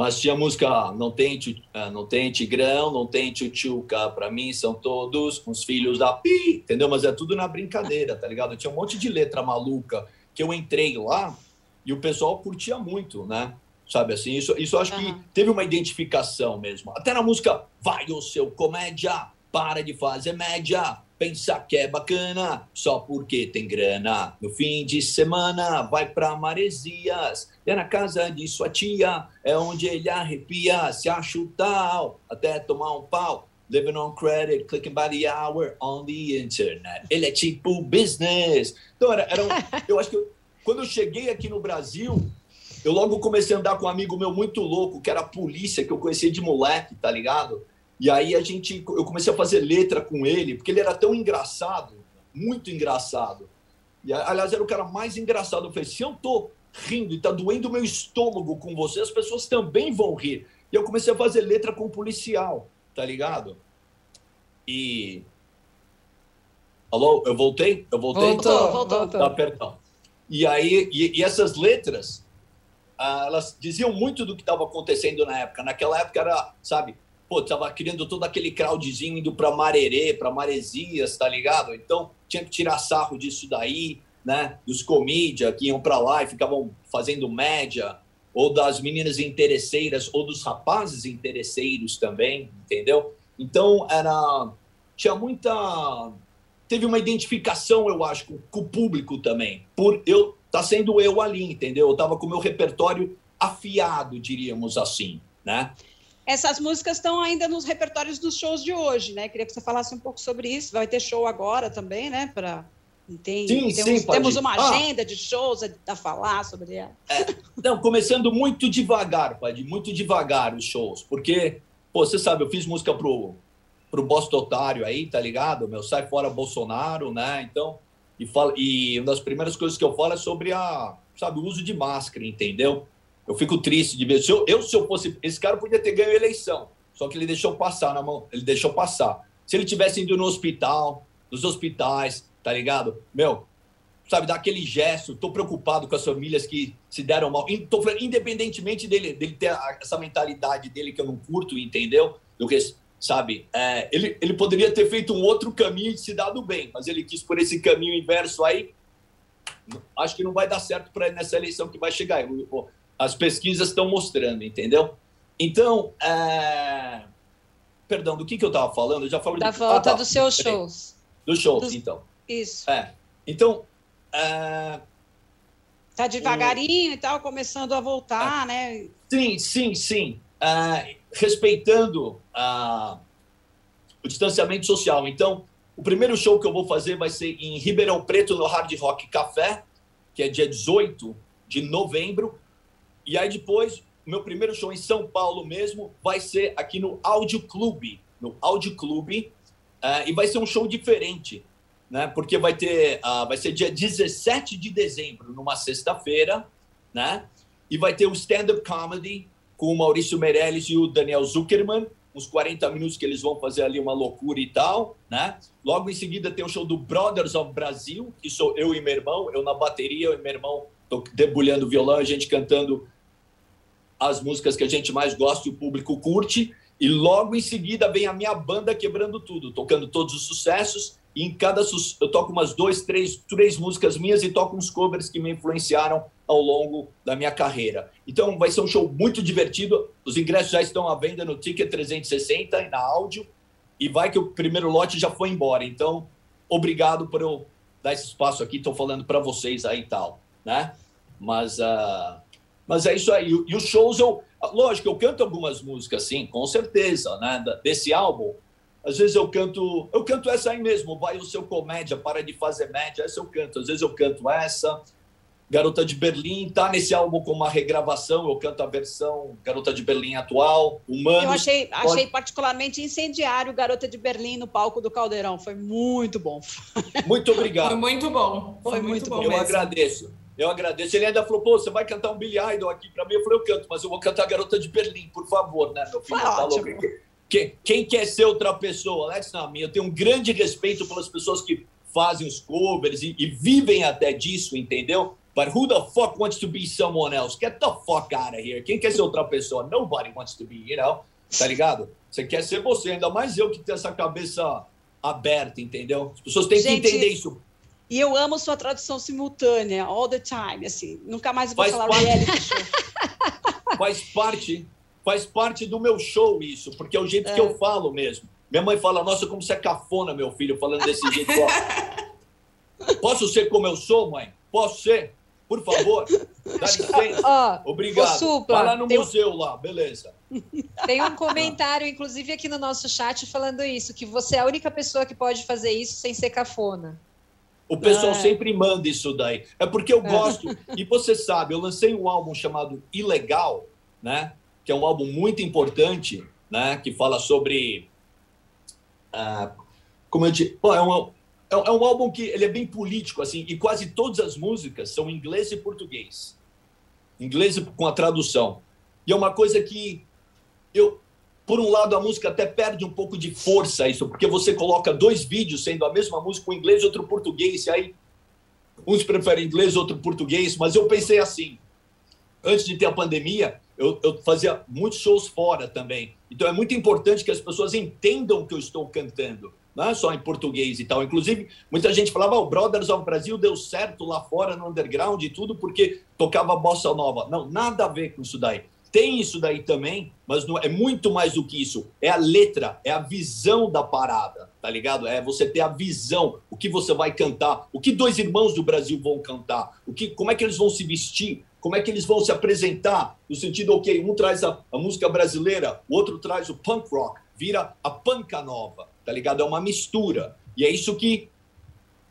mas tinha música Não tem, ah, não tem Tigrão, não tem Tchutchuca, pra mim são todos uns filhos da Pi, entendeu? Mas é tudo na brincadeira, tá ligado? Tinha um monte de letra maluca que eu entrei lá e o pessoal curtia muito, né? sabe assim? Isso, isso acho uhum. que teve uma identificação mesmo. Até na música Vai o seu comédia, para de fazer média, pensa que é bacana, só porque tem grana. No fim de semana, vai pra Maresias, é na casa de sua tia, é onde ele arrepia, se acha o tal, até tomar um pau. Living on credit, clicking by the hour on the internet. Ele é tipo business. Então, era, era um, eu acho que quando eu cheguei aqui no Brasil, eu logo comecei a andar com um amigo meu muito louco, que era a polícia, que eu conhecia de moleque, tá ligado? E aí a gente, eu comecei a fazer letra com ele, porque ele era tão engraçado, muito engraçado. E, aliás, era o cara mais engraçado. Eu falei, se eu tô rindo e tá doendo o meu estômago com você, as pessoas também vão rir. E eu comecei a fazer letra com um policial, tá ligado? E... Alô, eu voltei? Eu voltei? Voltou, voltou. Tá, perdão. E aí, e, e essas letras ah, elas diziam muito do que estava acontecendo na época. Naquela época era, sabe, pô, tava criando todo aquele crowdzinho indo para Marerê, para Maresias, tá ligado? Então tinha que tirar sarro disso daí, né? Dos comídia que iam para lá e ficavam fazendo média. ou das meninas interesseiras, ou dos rapazes interesseiros também, entendeu? Então, era. Tinha muita. Teve uma identificação, eu acho, com, com o público também. Por eu tá sendo eu ali, entendeu? Eu tava com o meu repertório afiado, diríamos assim, né? Essas músicas estão ainda nos repertórios dos shows de hoje, né? Queria que você falasse um pouco sobre isso. Vai ter show agora também, né? Para tem, sim, temos, sim, temos uma ah. agenda ah, de shows a, falar sobre ela. É, não, começando muito devagar, Padi, muito devagar os shows, porque, pô, você sabe, eu fiz música pro, pro Bosta Otário aí, tá ligado? Meu, sai fora Bolsonaro, né? Então, e, fala, e uma das primeiras coisas que eu falo é sobre a, sabe, o uso de máscara, entendeu? Eu fico triste de ver. Se eu, eu, se eu fosse. Esse cara podia ter ganho a eleição, só que ele deixou passar na mão. Ele deixou passar. Se ele tivesse ido no hospital, nos hospitais, tá ligado? Meu, sabe, dar aquele gesto. Tô preocupado com as famílias que se deram mal. Tô falando, independentemente dele, dele ter essa mentalidade dele que eu não curto, entendeu? Que, sabe? É, ele, ele poderia ter feito um outro caminho e se dado bem, mas ele quis por esse caminho inverso aí. Acho que não vai dar certo para nessa eleição que vai chegar as pesquisas estão mostrando, entendeu? Então, é... perdão, do que, que eu estava falando? Eu já falei da de... volta ah, tá. dos seus shows. Dos shows, dos... então. Isso. É. Então, é... Tá devagarinho o... e tal, começando a voltar, é. né? Sim, sim, sim. É, respeitando o distanciamento social. Então, o primeiro show que eu vou fazer vai ser em Ribeirão Preto, no Hard Rock Café, que é dia 18 de novembro. E aí depois, meu primeiro show em São Paulo mesmo vai ser aqui no Áudio Clube, no Áudio Clube, uh, e vai ser um show diferente, né? Porque vai ter, uh, vai ser dia 17 de dezembro, numa sexta-feira, né? E vai ter o stand-up comedy com o Maurício Meirelles e o Daniel Zuckerman, uns 40 minutos que eles vão fazer ali uma loucura e tal, né? Logo em seguida tem o show do Brothers of Brasil, que sou eu e meu irmão, eu na bateria, eu e meu irmão debulhando violão, a gente cantando as músicas que a gente mais gosta e o público curte. E logo em seguida vem a minha banda quebrando tudo, tocando todos os sucessos. E em cada su eu toco umas dois, três, três músicas minhas e toco uns covers que me influenciaram ao longo da minha carreira. Então vai ser um show muito divertido. Os ingressos já estão à venda no Ticket 360 e na áudio. E vai que o primeiro lote já foi embora. Então, obrigado por eu dar esse espaço aqui. Estou falando para vocês aí e tal, né? Mas uh, mas é isso aí. E os shows, eu, lógico, eu canto algumas músicas, sim, com certeza, né? Desse álbum. Às vezes eu canto, eu canto essa aí mesmo, vai o seu comédia, para de fazer média, essa eu canto. Às vezes eu canto essa. Garota de Berlim tá nesse álbum com uma regravação, eu canto a versão Garota de Berlim atual, humano. Eu achei, achei particularmente incendiário Garota de Berlim no palco do Caldeirão, foi muito bom. Muito obrigado. Foi muito bom. Foi, foi muito, muito, bom. Eu mesmo. agradeço. Eu agradeço. Ele ainda falou, pô, você vai cantar um Billy Idol aqui para mim? Eu falei, eu canto, mas eu vou cantar Garota de Berlim, por favor, né, meu filho? Tá quem, quem quer ser outra pessoa? Alex não, eu tenho um grande respeito pelas pessoas que fazem os covers e, e, vivem até disso, entendeu? But who the fuck wants to be someone else? Get the fuck out of here. Quem quer ser outra pessoa? Nobody wants to be, you know? Tá ligado? Você quer ser você, ainda mais eu que tenho essa cabeça aberta, entendeu? As pessoas têm Gente, que entender isso. E eu amo sua tradução simultânea, all the time, assim. Nunca mais vou faz falar parte, reality show. Faz parte, faz parte do meu show isso, porque é o jeito é. que eu falo mesmo. Minha mãe fala, nossa, como você é cafona, meu filho, falando desse jeito. Posso ser como eu sou, mãe? Posso ser? Por favor, dá licença. Obrigado. Supla, Vai lá no museu um... lá, beleza. Tem um comentário, inclusive, aqui no nosso chat falando isso, que você é a única pessoa que pode fazer isso sem ser cafona. O pessoal é. sempre manda isso daí. É porque eu é. gosto. E você sabe, eu lancei um álbum chamado Ilegal, né? Que é um álbum muito importante, né? Que fala sobre. Uh, como eu disse. Pô, é, um, é, é um álbum que ele é bem político, assim, e quase todas as músicas são em inglês e português. Inglês com a tradução. E é uma coisa que eu, por um lado, a música até perde um pouco de força isso, porque você coloca dois vídeos sendo a mesma música, um inglês e outro português, e aí uns preferem inglês, outro português, mas eu pensei assim, antes de ter a pandemia, eu, eu, fazia muitos shows fora também. Então é muito importante que as pessoas entendam o que eu estou cantando. não é só em português e tal. Inclusive, muita gente falava, o Brothers of Brasil deu certo lá fora no underground e tudo porque tocava bossa nova. Não, nada a ver com isso daí. Tem isso daí também, mas não, é muito mais do que isso. É a letra, é a visão da parada, tá ligado? É você ter a visão, o que você vai cantar, o que dois irmãos do Brasil vão cantar, o que, como é que eles vão se vestir, como é que eles vão se apresentar, no sentido, ok, um traz a, a música brasileira, o outro traz o punk rock, vira a panca nova, tá ligado? É uma mistura. E é isso que,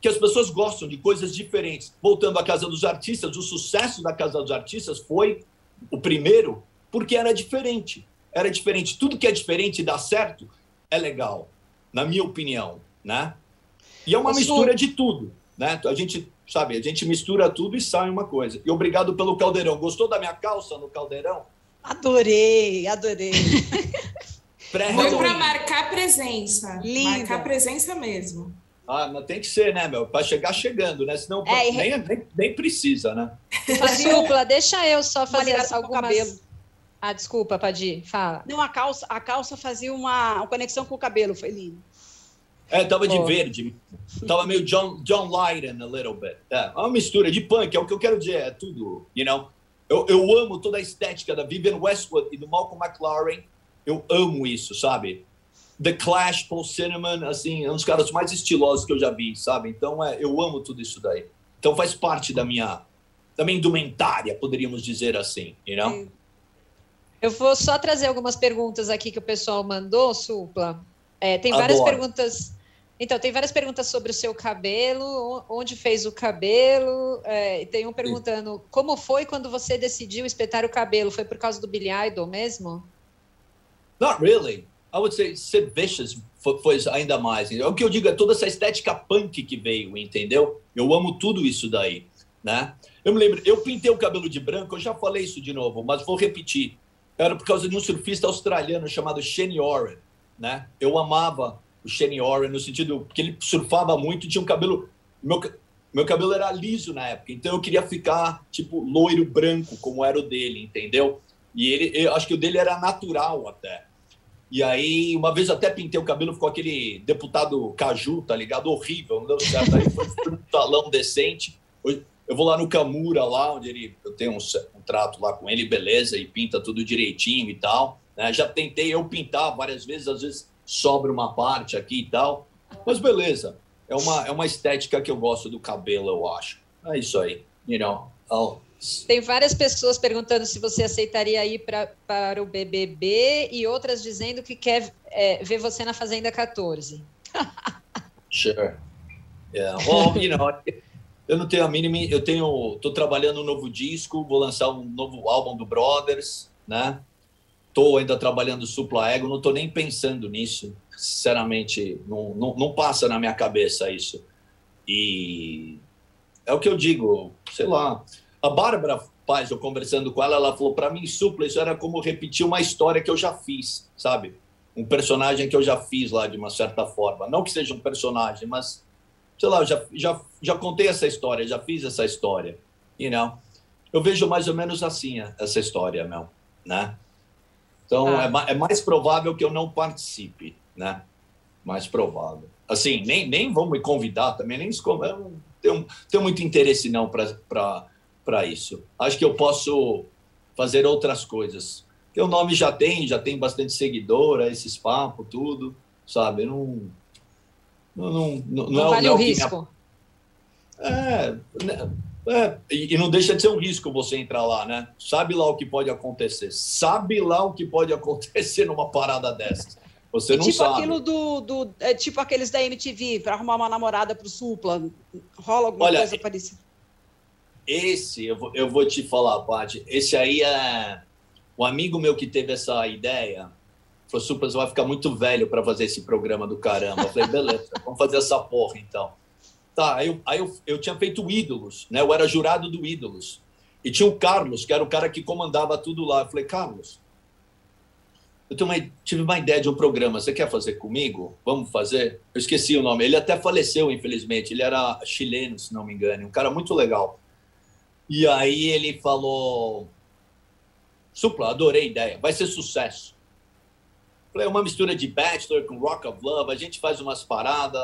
que as pessoas gostam, de coisas diferentes. Voltando à Casa dos Artistas, o sucesso da Casa dos Artistas foi o primeiro porque era diferente. Era diferente. Tudo que é diferente e dá certo é legal, na minha opinião, né? E é uma mistura de tudo, né? A gente, sabe, a gente mistura tudo e sai uma coisa. E obrigado pelo caldeirão. Gostou da minha calça no caldeirão? Adorei, adorei. Foi para marcar presença. Linda. Marcar presença mesmo. Ah, mas tem que ser, né, meu? Para chegar chegando, né? Senão é, nem, nem, nem, precisa, né? Supla, deixa eu só fazer algumas... Ah, desculpa, Padir, fala. Não, a calça, a calça fazia uma, uma conexão com o cabelo, foi lindo. É, tava de verde. Tava meio John, John Lydon a little bit. É, uma mistura de punk, é o que eu quero dizer, é tudo, you know? Eu, eu amo toda a estética da Vivian Westwood e do Malcolm McLaren. Eu amo isso, sabe? The Clash, Paul Cinnamon, assim, é um dos caras mais estilosos que eu já vi, sabe? Então, é, eu amo tudo isso daí. Então, faz parte da minha, da minha indumentária, poderíamos dizer assim, you know? Eu vou só trazer algumas perguntas aqui que o pessoal mandou, Supla. É, tem várias perguntas. Então, tem várias perguntas sobre o seu cabelo, onde fez o cabelo. É, tem um perguntando como foi quando você decidiu espetar o cabelo? Foi por causa do Billy Idol mesmo? Not really. I would say Sid Vicious foi, foi ainda mais. É o que eu digo, é toda essa estética punk que veio, entendeu? Eu amo tudo isso daí, né? Eu me lembro, eu pintei o cabelo de branco, eu já falei isso de novo, mas vou repetir era por causa de um surfista australiano chamado Shane Warren, né? Eu amava o Shane Warren no sentido que ele surfava muito, tinha um cabelo meu meu cabelo era liso na época, então eu queria ficar tipo loiro branco como era o dele, entendeu? E ele, eu acho que o dele era natural até. E aí, uma vez até pintei o cabelo, ficou aquele deputado Caju, tá ligado? Horrível, não deu certo. Aí foi um talão decente. Eu vou lá no Camura, lá onde ele, eu tenho um, um, trato lá com ele, beleza, e pinta tudo direitinho e tal. Né? Já tentei eu pintar várias vezes, às vezes sobra uma parte aqui e tal. Mas beleza, é uma, é uma estética que eu gosto do cabelo, eu acho. É isso aí, you know. I'll... Tem várias pessoas perguntando se você aceitaria ir pra, para o BBB e outras dizendo que quer é, ver você na Fazenda 14. sure. Yeah. Well, you know, eu não tenho a mínima. Eu tenho. Estou trabalhando um novo disco, vou lançar um novo álbum do Brothers, né? Estou ainda trabalhando Supla Ego, não estou nem pensando nisso. Sinceramente, não, não, não passa na minha cabeça isso. E é o que eu digo, sei lá. A Bárbara Paz, eu conversando com ela, ela falou: para mim, Supla, isso era como repetir uma história que eu já fiz, sabe? Um personagem que eu já fiz lá de uma certa forma. Não que seja um personagem, mas sei lá, já, já, já contei essa história, já fiz essa história, you know? Eu vejo mais ou menos assim essa história, meu, né? Então, ah. é, é, mais provável que eu não participe, né? Mais provável. Assim, nem, nem vão me convidar também, nem eu não tenho, tenho muito interesse não para isso. Acho que eu posso fazer outras coisas. Porque o nome já tem, já tem bastante seguidor, esses papos, tudo, sabe? Eu não, não, não, não, não é vale é, o risco. É, né, é, e não deixa de ser um risco você entrar lá, né? Sabe lá o que pode acontecer. Sabe lá o que pode acontecer numa parada dessas. Você e não tipo sabe. aquilo do, do é, tipo aqueles da MTV para arrumar uma namorada para o Supla. Rola alguma Olha, coisa parecida? Esse eu vou, eu vou te falar, Paty. Esse aí é um amigo meu que teve essa ideia falou, você vai ficar muito velho para fazer esse programa do caramba. Eu falei, beleza, vamos fazer essa porra então. Tá, aí, eu, aí eu, eu tinha feito Ídolos, né? Eu era jurado do Ídolos. E tinha o Carlos, que era o cara que comandava tudo lá. Eu falei, Carlos, eu uma, tive uma ideia de um programa, você quer fazer comigo? Vamos fazer? Eu esqueci o nome. Ele até faleceu, infelizmente. Ele era chileno, se não me engano. Um cara muito legal. E aí ele falou, Supla, adorei a ideia, vai ser sucesso. Falei, é uma mistura de Bachelor com Rock of Love, a gente faz umas paradas,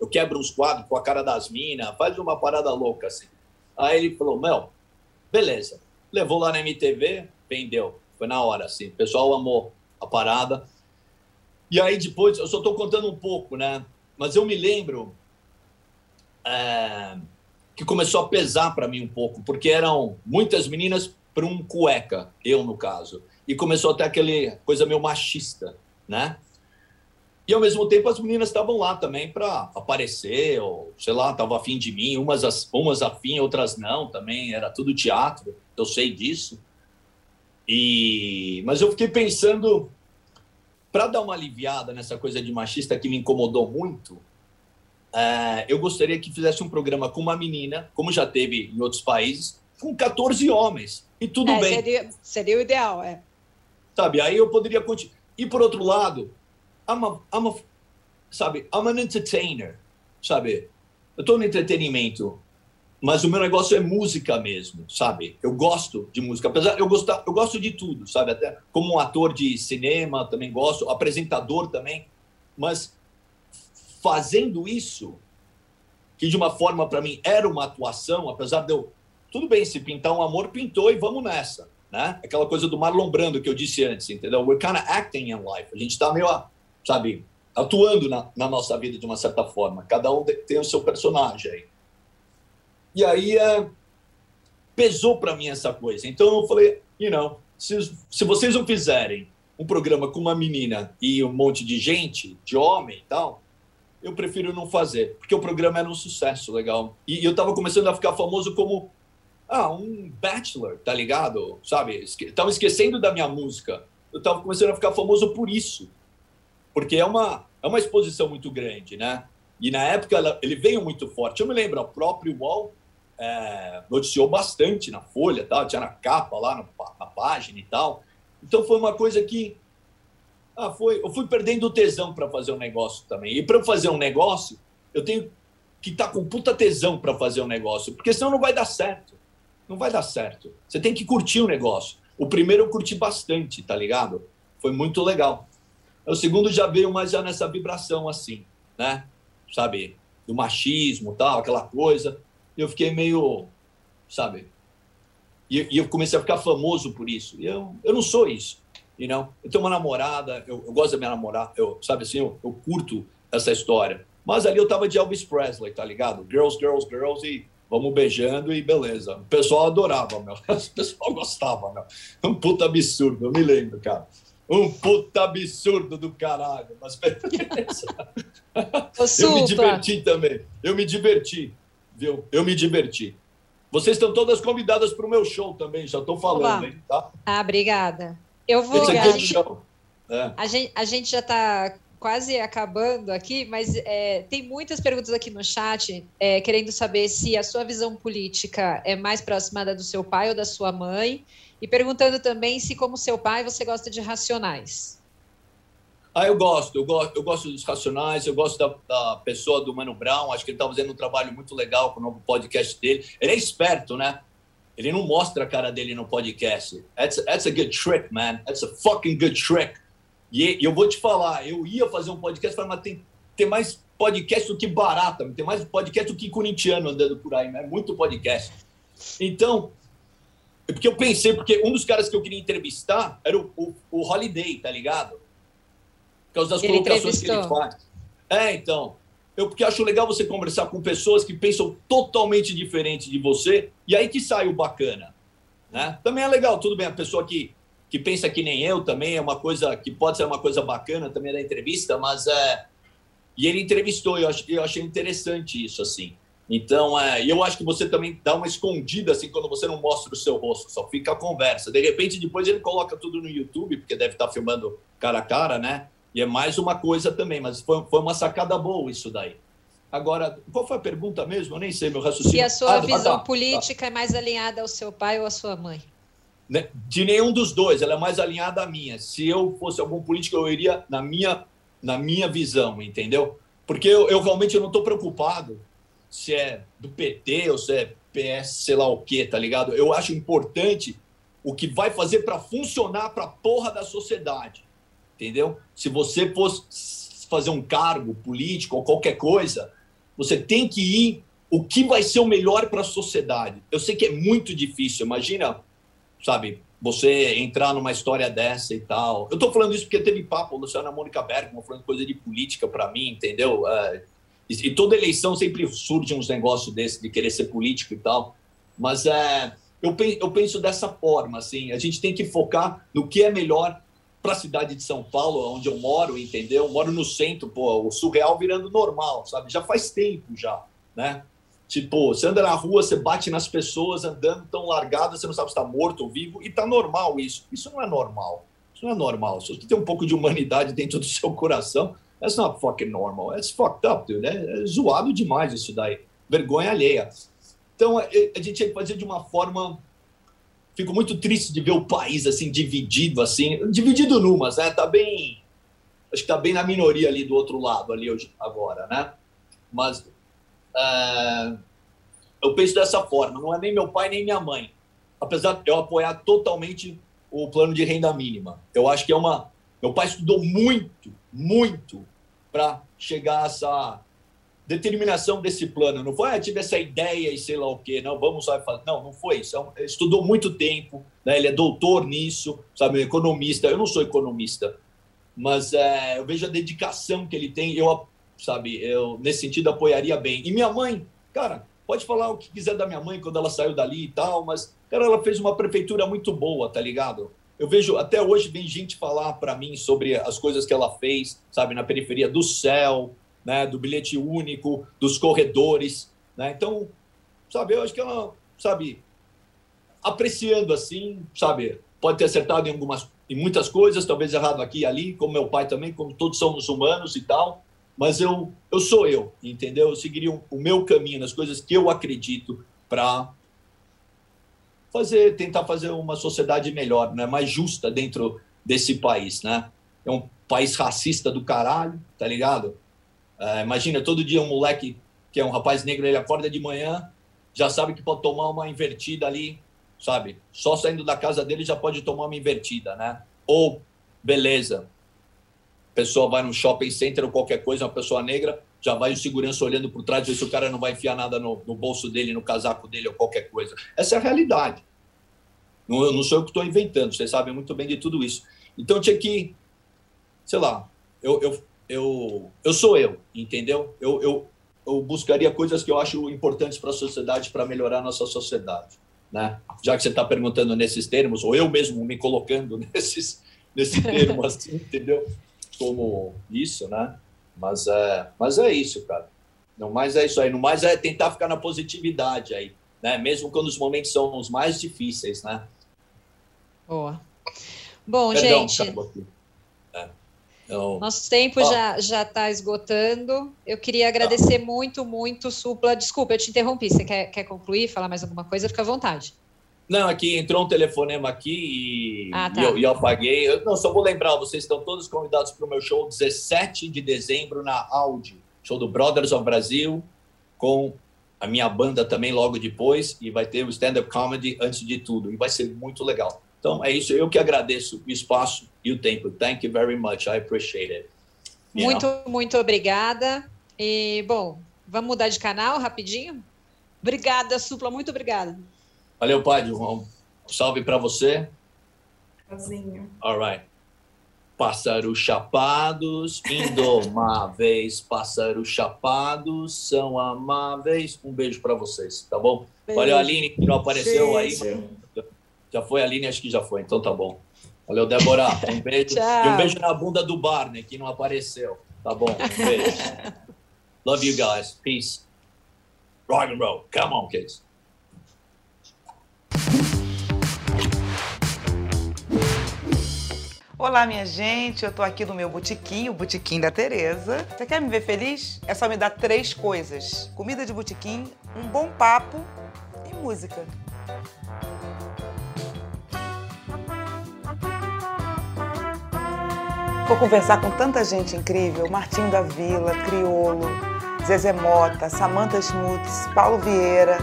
eu quebro uns quadros com a cara das minas, faz uma parada louca assim. Aí ele falou, Mel, beleza. Levou lá na MTV, vendeu. Foi na hora, assim. O pessoal amou a parada. E aí depois, eu só estou contando um pouco, né? Mas eu me lembro é, que começou a pesar para mim um pouco, porque eram muitas meninas para um cueca, eu no caso. E começou até aquele coisa meio machista, né? E ao mesmo tempo as meninas estavam lá também para aparecer, ou sei lá, estavam afim de mim, umas, umas afim, outras não também, era tudo teatro, eu sei disso. E Mas eu fiquei pensando, para dar uma aliviada nessa coisa de machista que me incomodou muito, é, eu gostaria que fizesse um programa com uma menina, como já teve em outros países, com 14 homens. E tudo é, bem. Seria, seria o ideal, é. Sabe, aí eu poderia continuar. E por outro lado, I'm a, I'm a, sabe, I'm an entertainer, sabe? Eu estou no entretenimento, mas o meu negócio é música mesmo, sabe? Eu gosto de música, apesar eu gostar, eu gosto de tudo, sabe? Até como um ator de cinema também gosto, apresentador também, mas fazendo isso, que de uma forma para mim era uma atuação, apesar de eu tudo bem, se pintar um amor, pintou e vamos nessa, né? Aquela coisa do Marlon Brando que eu disse antes, entendeu? We're kind of acting in life. A gente está meio sabe, atuando na, na, nossa vida de uma certa forma. Cada um tem o seu personagem. E aí é, pesou para mim essa coisa. Então eu falei, you know, se, se vocês não fizerem um programa com uma menina e um monte de gente, de homem e tal, eu prefiro não fazer, porque o programa era um sucesso legal. E eu estava começando a ficar famoso como ah, um bachelor, tá ligado? Sabe? Estava esquecendo da minha música. Eu estava começando a ficar famoso por isso porque é uma, é uma exposição muito grande, né? E na época ela, ele veio muito forte. Eu me lembro, o próprio UOL é, noticiou bastante na Folha, tal, tinha na capa lá, na, na página e tal. Então foi uma coisa que ah, foi, eu fui perdendo o tesão para fazer um negócio também. E para eu fazer um negócio, eu tenho que estar tá com puta tesão para fazer um negócio, porque senão não vai dar certo. Não vai dar certo. Você tem que curtir o negócio. O primeiro eu curti bastante, tá ligado? Foi muito legal. O segundo já veio mais já nessa vibração assim, né? Sabe? Do machismo, tal, aquela coisa. Eu fiquei meio, sabe? E, e, eu comecei a ficar famoso por isso. E eu, eu não sou isso, you know? Eu tenho uma namorada, eu, eu gosto da minha namorada, eu, sabe assim, eu, eu curto essa história. Mas ali eu tava de Elvis Presley, tá ligado? Girls, girls, girls e vamos beijando e beleza. O pessoal adorava, meu. O pessoal gostava, meu. Um puta absurdo, eu me lembro, cara. Um puta absurdo do caralho. Mas eu me diverti também. Eu me diverti, viu? Eu me diverti. Vocês estão todas convidadas para o meu show também, já estou falando, hein, tá? Ah, obrigada. Eu vou. Esse aqui é show. É. A, gente, a gente já está quase acabando aqui, mas é, tem muitas perguntas aqui no chat é, querendo saber se a sua visão política é mais próxima da do seu pai ou da sua mãe e perguntando também se, como seu pai, você gosta de racionais. Ah, eu gosto, eu gosto, eu gosto dos Racionais, eu gosto da, da pessoa do Mano Brown, acho que ele está fazendo um trabalho muito legal com o novo podcast dele. Ele é esperto, né? Ele não mostra a cara dele no podcast. That's, that's a good trick, man. That's a fucking good trick. E, eu vou te falar, eu ia fazer um podcast, mas tem, tem mais podcast do que barata, tem mais podcast do que corintiano andando por aí, é muito podcast. Então, é porque eu pensei, porque um dos caras que eu queria entrevistar era o, o, o Holiday, tá ligado? Por causa das ele colocações que ele faz. É, então. Eu porque acho legal você conversar com pessoas que pensam totalmente diferente de você, e aí que sai o bacana. Né? Também é legal, tudo bem, a pessoa que, que pensa que nem eu também é uma coisa que pode ser uma coisa bacana também da entrevista, mas é. E ele entrevistou, eu, ach, eu achei interessante isso, assim. Então, é, eu acho que você também dá uma escondida, assim, quando você não mostra o seu rosto, só fica a conversa. De repente, depois ele coloca tudo no YouTube, porque deve estar filmando cara a cara, né? E é mais uma coisa também, mas foi, foi uma sacada boa isso daí. Agora, qual foi a pergunta mesmo? Eu nem sei, meu raciocínio. Se a sua ah, visão tá, política tá. é mais alinhada ao seu pai ou à sua mãe? Né, de nenhum dos dois, ela é mais alinhada à minha. Se eu fosse algum político, eu iria na minha, na minha visão, entendeu? Porque eu, eu realmente não estou preocupado se é do PT ou se é PS, sei lá o quê, tá ligado? Eu acho importante o que vai fazer para funcionar para a porra da sociedade. entendeu? Se você fosse fazer um cargo político ou qualquer coisa, você tem que ir o que vai ser o melhor para a sociedade. Eu sei que é muito difícil, imagina, sabe, você entrar numa história dessa e tal. Eu estou falando isso porque teve papo, Luciana Mônica Bergman falando coisa de política para mim, entendeu? É, e, toda eleição sempre surge uns negócios desse de querer ser político e tal. Mas é, eu, penso, eu penso dessa forma, assim, a gente tem que focar no que é melhor para a cidade de São Paulo, onde eu moro, entendeu? Eu moro no centro, pô, o surreal virando normal, sabe? Já faz tempo já, né? Tipo, você anda na rua, você bate nas pessoas andando tão largadas, você não sabe se está morto ou vivo, e tá normal isso. Isso não é normal. Isso não é normal. Se você tem um pouco de humanidade dentro do seu coração, that's not fucking normal. That's fucked up, dude. É, é zoado demais isso daí. Vergonha alheia. Então, a, é, a gente tinha que fazer de uma forma. Fico muito triste de ver o país assim dividido, assim, dividido numas, né? Tá bem. Acho que tá bem na minoria ali do outro lado, ali hoje, agora, né? Mas Uh, eu penso dessa forma, não é nem meu pai nem minha mãe. Apesar de eu apoiar totalmente o plano de renda mínima. Eu acho que é uma. Meu pai estudou muito, muito para chegar a essa determinação desse plano. Não foi, ah, tive essa ideia e sei lá o quê, não, vamos lá fazer. Não, não foi isso. É estudou muito tempo, né? ele é doutor nisso, sabe, economista. Eu não sou economista, mas é, eu vejo a dedicação que ele tem. Eu sabe? Eu, nesse sentido, apoiaria bem. E minha mãe, cara, pode falar o que quiser da minha mãe quando ela saiu dali e tal, mas, cara, ela fez uma prefeitura muito boa, tá ligado? Eu vejo, até hoje, vem gente falar para mim sobre as coisas que ela fez, sabe, na periferia do céu, né, do bilhete único, dos corredores, né? Então, sabe, eu acho que ela, sabe, apreciando assim, sabe, pode ter acertado em algumas em muitas coisas, talvez errado aqui e ali, como meu pai também, como todos somos humanos e tal, mas eu, eu sou eu, entendeu? Eu seguiria o meu caminho nas coisas que eu acredito para fazer, tentar fazer uma sociedade melhor, né? mais justa dentro desse país, né? É um país racista do caralho, tá ligado? É, imagina, todo dia um moleque que é um rapaz negro, ele acorda de manhã, já sabe que pode tomar uma invertida ali, sabe? Só saindo da casa dele já pode tomar uma invertida, né? Ou, beleza, pessoa vai no shopping center ou qualquer coisa, uma pessoa negra, já vai o segurança olhando por trás, ver se o cara não vai enfiar nada no, no bolso dele, no casaco dele ou qualquer coisa. Essa é a realidade. Não, não sou eu que estou inventando, vocês sabem muito bem de tudo isso. Então tinha que, sei lá, eu, eu, eu, eu sou eu, entendeu? Eu, eu, eu buscaria coisas que eu acho importantes para a sociedade, para melhorar a nossa sociedade. Né? Já que você está perguntando nesses termos, ou eu mesmo me colocando nesses, nesse termo assim, entendeu? Como isso, né? Mas é, mas é isso, cara. Não mais é isso aí. No mais é tentar ficar na positividade aí, né? Mesmo quando os momentos são os mais difíceis, né? Boa. Bom, Perdão, gente. É. Então, Nosso tempo ó, já já está esgotando. Eu queria agradecer tá. muito, muito, Supla. Desculpa, eu te interrompi. Você quer, quer concluir, falar mais alguma coisa? Fica à vontade. Não, aqui entrou um telefonema aqui e, ah, tá. e, eu, e eu, apaguei. Eu, não, só vou lembrar, vocês estão todos convidados para o meu show 17 de dezembro na Audi, show do Brothers of Brasil, com a minha banda também logo depois, e vai ter o stand-up comedy antes de tudo, e vai ser muito legal. Então é isso, eu que agradeço o espaço e o tempo. Thank you very much, I appreciate it. You muito, know? muito obrigada. E, bom, vamos mudar de canal rapidinho? Obrigada, Supla, muito obrigada. Valeu, Padre. Um salve para você. Sozinho. All right. Pássaros chapados, indomáveis, pássaros chapados, são amáveis. Um beijo para vocês, tá bom? Beijo. Valeu, Aline, que não apareceu beijo. aí. Já foi, Aline? Acho que já foi, então tá bom. Valeu, Débora. Um beijo. e um beijo na bunda do Barney, que não apareceu. Tá bom? Um beijo. Love you guys. Peace. Rock and roll. Come on, kids. Olá, minha gente, eu tô aqui no meu botequim, o botequim da Tereza. Você quer me ver feliz? É só me dar três coisas: comida de botequim, um bom papo e música. Vou conversar com tanta gente incrível: Martinho da Vila, Criolo, Zezé Mota, Samantha Schmutz, Paulo Vieira,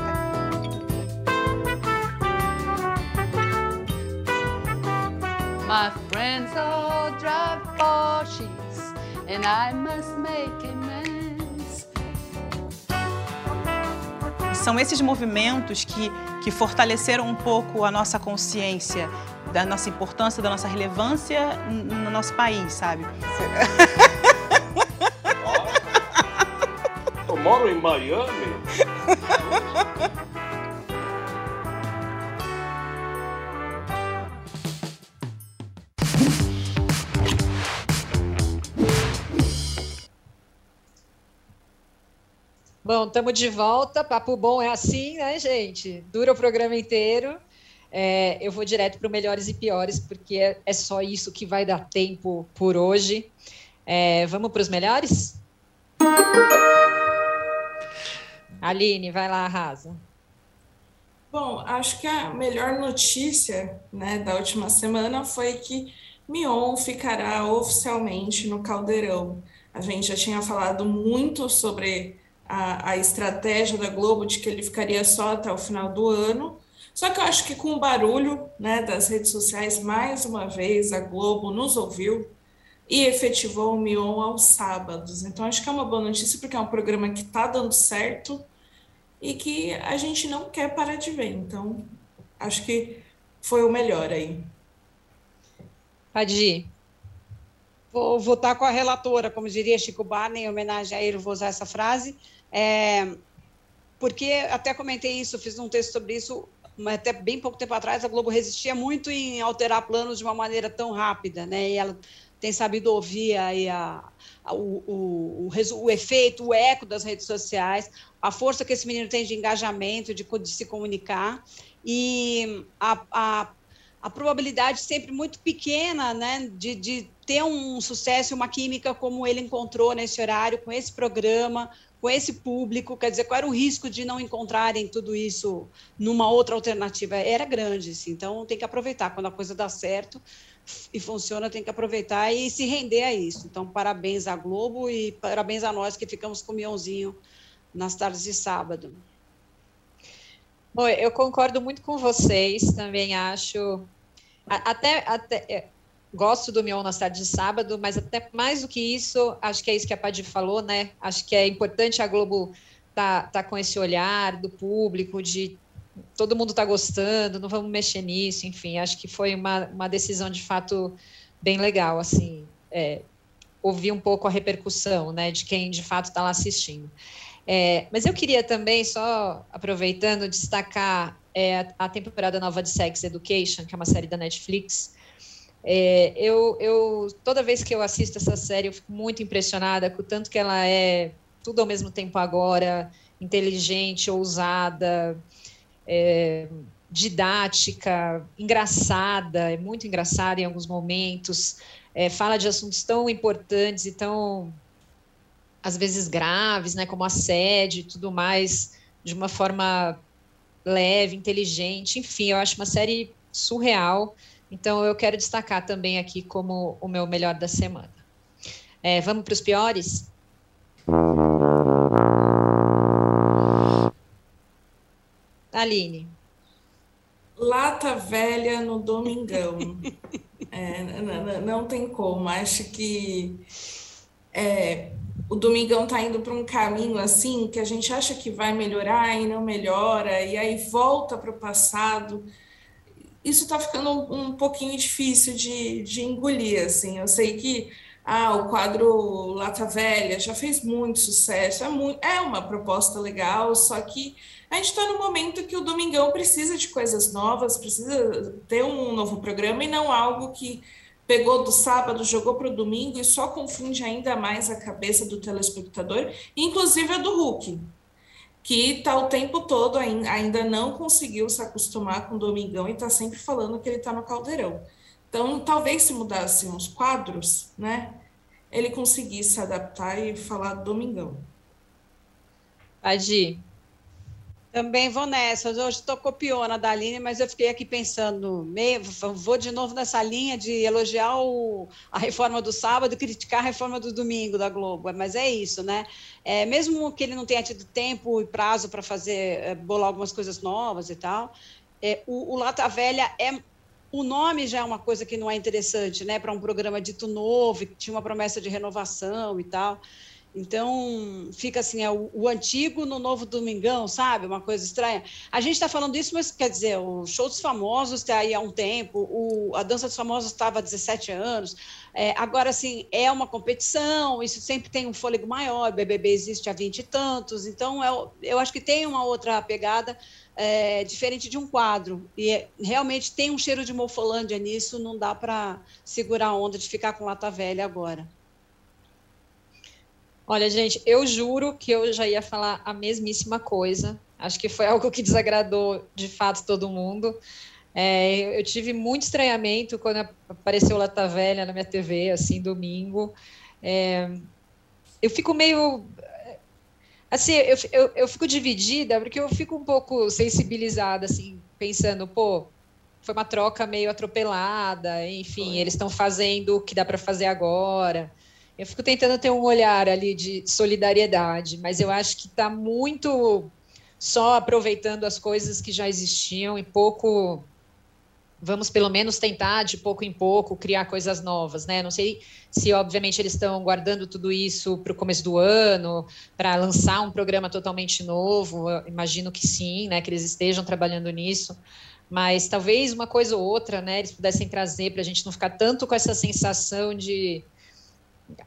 My friends all drive far. and I must make amends. São esses movimentos que, que fortaleceram um pouco a nossa consciência da nossa importância, da nossa relevância no nosso país, sabe? Eu moro em Miami. Bom, estamos de volta. Papo bom é assim, né, gente? Dura o programa inteiro. É, eu vou direto para o melhores e piores, porque é, é, só isso que vai dar tempo por hoje. É, vamos para os melhores? Aline, vai lá, arrasa. Bom, acho que a melhor notícia né, da última semana foi que Mion ficará oficialmente no Caldeirão. A gente já tinha falado muito sobre a, a estratégia da Globo de que ele ficaria só até o final do ano. Só que eu acho que com o barulho né, das redes sociais, mais uma vez a Globo nos ouviu e efetivou o Mion aos sábados. Então acho que é uma boa notícia porque é um programa que está dando certo e que a gente não quer parar de ver. Então acho que foi o melhor aí. Padi. Vou votar com a relatora, como diria Chico Barney, em homenagem a ele, vou usar essa frase. É, porque até comentei isso, fiz um texto sobre isso, mas até bem pouco tempo atrás, a Globo resistia muito em alterar planos de uma maneira tão rápida, né? E ela tem sabido ouvir aí a, a o, o, o, o, efeito, o eco das redes sociais, a força que esse menino tem de engajamento, de, de se comunicar, e a, a, a, probabilidade sempre muito pequena né, de, de ter um sucesso, uma química como ele encontrou nesse horário, com esse programa, com esse público, quer dizer, qual era o risco de não encontrarem tudo isso numa outra alternativa? Era grande, assim, então tem que aproveitar. Quando a coisa dá certo e funciona, tem que aproveitar e se render a isso. Então, parabéns à Globo e parabéns a nós que ficamos com o Mionzinho nas tardes de sábado. Bom, eu concordo muito com vocês, também acho. Até, até é, gosto do Mion na tarde de sábado, mas até mais do que isso, acho que é isso que a Padir falou, né? Acho que é importante a Globo tá, tá com esse olhar do público, de todo mundo tá gostando, não vamos mexer nisso, enfim, acho que foi uma, uma decisão de fato bem legal, assim, é, ouvir um pouco a repercussão, né, de quem de fato está lá assistindo. É, mas eu queria também, só aproveitando, destacar é, a temporada nova de Sex Education, que é uma série da Netflix, é, eu, eu, toda vez que eu assisto essa série, eu fico muito impressionada com o tanto que ela é tudo ao mesmo tempo agora, inteligente, ousada, é, didática, engraçada, é muito engraçada em alguns momentos, é, fala de assuntos tão importantes e tão, às vezes, graves, né, como assédio e tudo mais, de uma forma leve, inteligente, enfim, eu acho uma série surreal. Então, eu quero destacar também aqui como o meu melhor da semana. É, vamos para os piores? Aline. Lata velha no domingão. é, não, não, tem como. Acho que é, o domingão está indo para um caminho assim que a gente acha que vai melhorar e não melhora, e aí volta para o passado isso está ficando um, pouquinho difícil de, de engolir, assim. Eu sei que ah, o quadro Lata Velha já fez muito sucesso, é, muito, é uma proposta legal, só que a gente está no momento que o Domingão precisa de coisas novas, precisa ter um novo programa e não algo que pegou do sábado, jogou para o domingo e só confunde ainda mais a cabeça do telespectador, inclusive a do Hulk que está o tempo todo ainda não conseguiu se acostumar com o Domingão e está sempre falando que ele está no caldeirão. Então, talvez se mudassem os quadros, né, ele conseguisse se adaptar e falar Domingão. Adi, também vou nessa. Hoje estou copiona da Aline, mas eu fiquei aqui pensando, meio, vou de novo nessa linha de elogiar o, a reforma do sábado e criticar a reforma do domingo da Globo. Mas é isso, né? É, mesmo que ele não tenha tido tempo e prazo para fazer, é, bolar algumas coisas novas e tal, é, o, o Lata Velha é o nome já é uma coisa que não é interessante, né, para um programa dito novo, que tinha uma promessa de renovação e tal. Então, fica assim, é o, o, antigo no novo Domingão, sabe? Uma coisa estranha. A gente está falando isso, mas quer dizer, o show dos famosos está aí há um tempo, o, a dança dos famosos estava há 17 anos. É, agora, assim, é uma competição, isso sempre tem um fôlego maior, o BBB existe há 20 e tantos, então eu, é eu acho que tem uma outra pegada é, diferente de um quadro. E é, realmente tem um cheiro de mofolândia nisso, não dá para segurar a onda de ficar com lata velha agora. Olha, gente, eu juro que eu já ia falar a mesmíssima coisa. Acho que foi algo que desagradou de fato todo mundo. É, eu tive muito estranhamento quando apareceu Lata Velha na minha TV, assim, domingo. É, eu fico meio. Assim, eu, eu, eu fico dividida, porque eu fico um pouco sensibilizada, assim, pensando, pô, foi uma troca meio atropelada, enfim, eles estão fazendo o que dá para fazer agora. Eu fico tentando ter um olhar ali de solidariedade, mas eu acho que está muito só aproveitando as coisas que já existiam e pouco. Vamos pelo menos tentar de pouco em pouco criar coisas novas, né? Não sei se, obviamente, eles estão guardando tudo isso para o começo do ano, para lançar um programa totalmente novo. Eu imagino que sim, né? Que eles estejam trabalhando nisso mas talvez uma coisa ou outra, né, eles pudessem trazer para a gente não ficar tanto com essa sensação de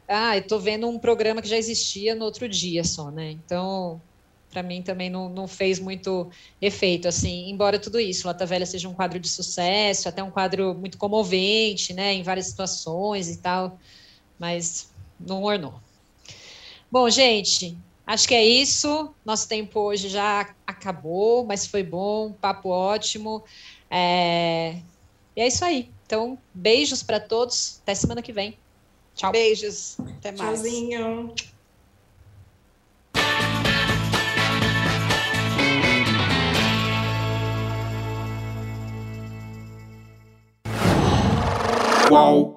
ah, eu tô vendo um programa que já existia no outro dia só, né? Então, para mim também não, não fez muito efeito, assim, embora tudo isso, Lata Velha seja um quadro de sucesso, até um quadro muito comovente, né, em várias situações e tal, mas não ornou. Bom, gente, acho que é isso. Nosso tempo hoje já acabou, mas foi bom, papo ótimo. É... E é isso aí. Então, beijos para todos. Até semana que vem. Tchau. Beijos. Até mais. Tchauzinho. Qual?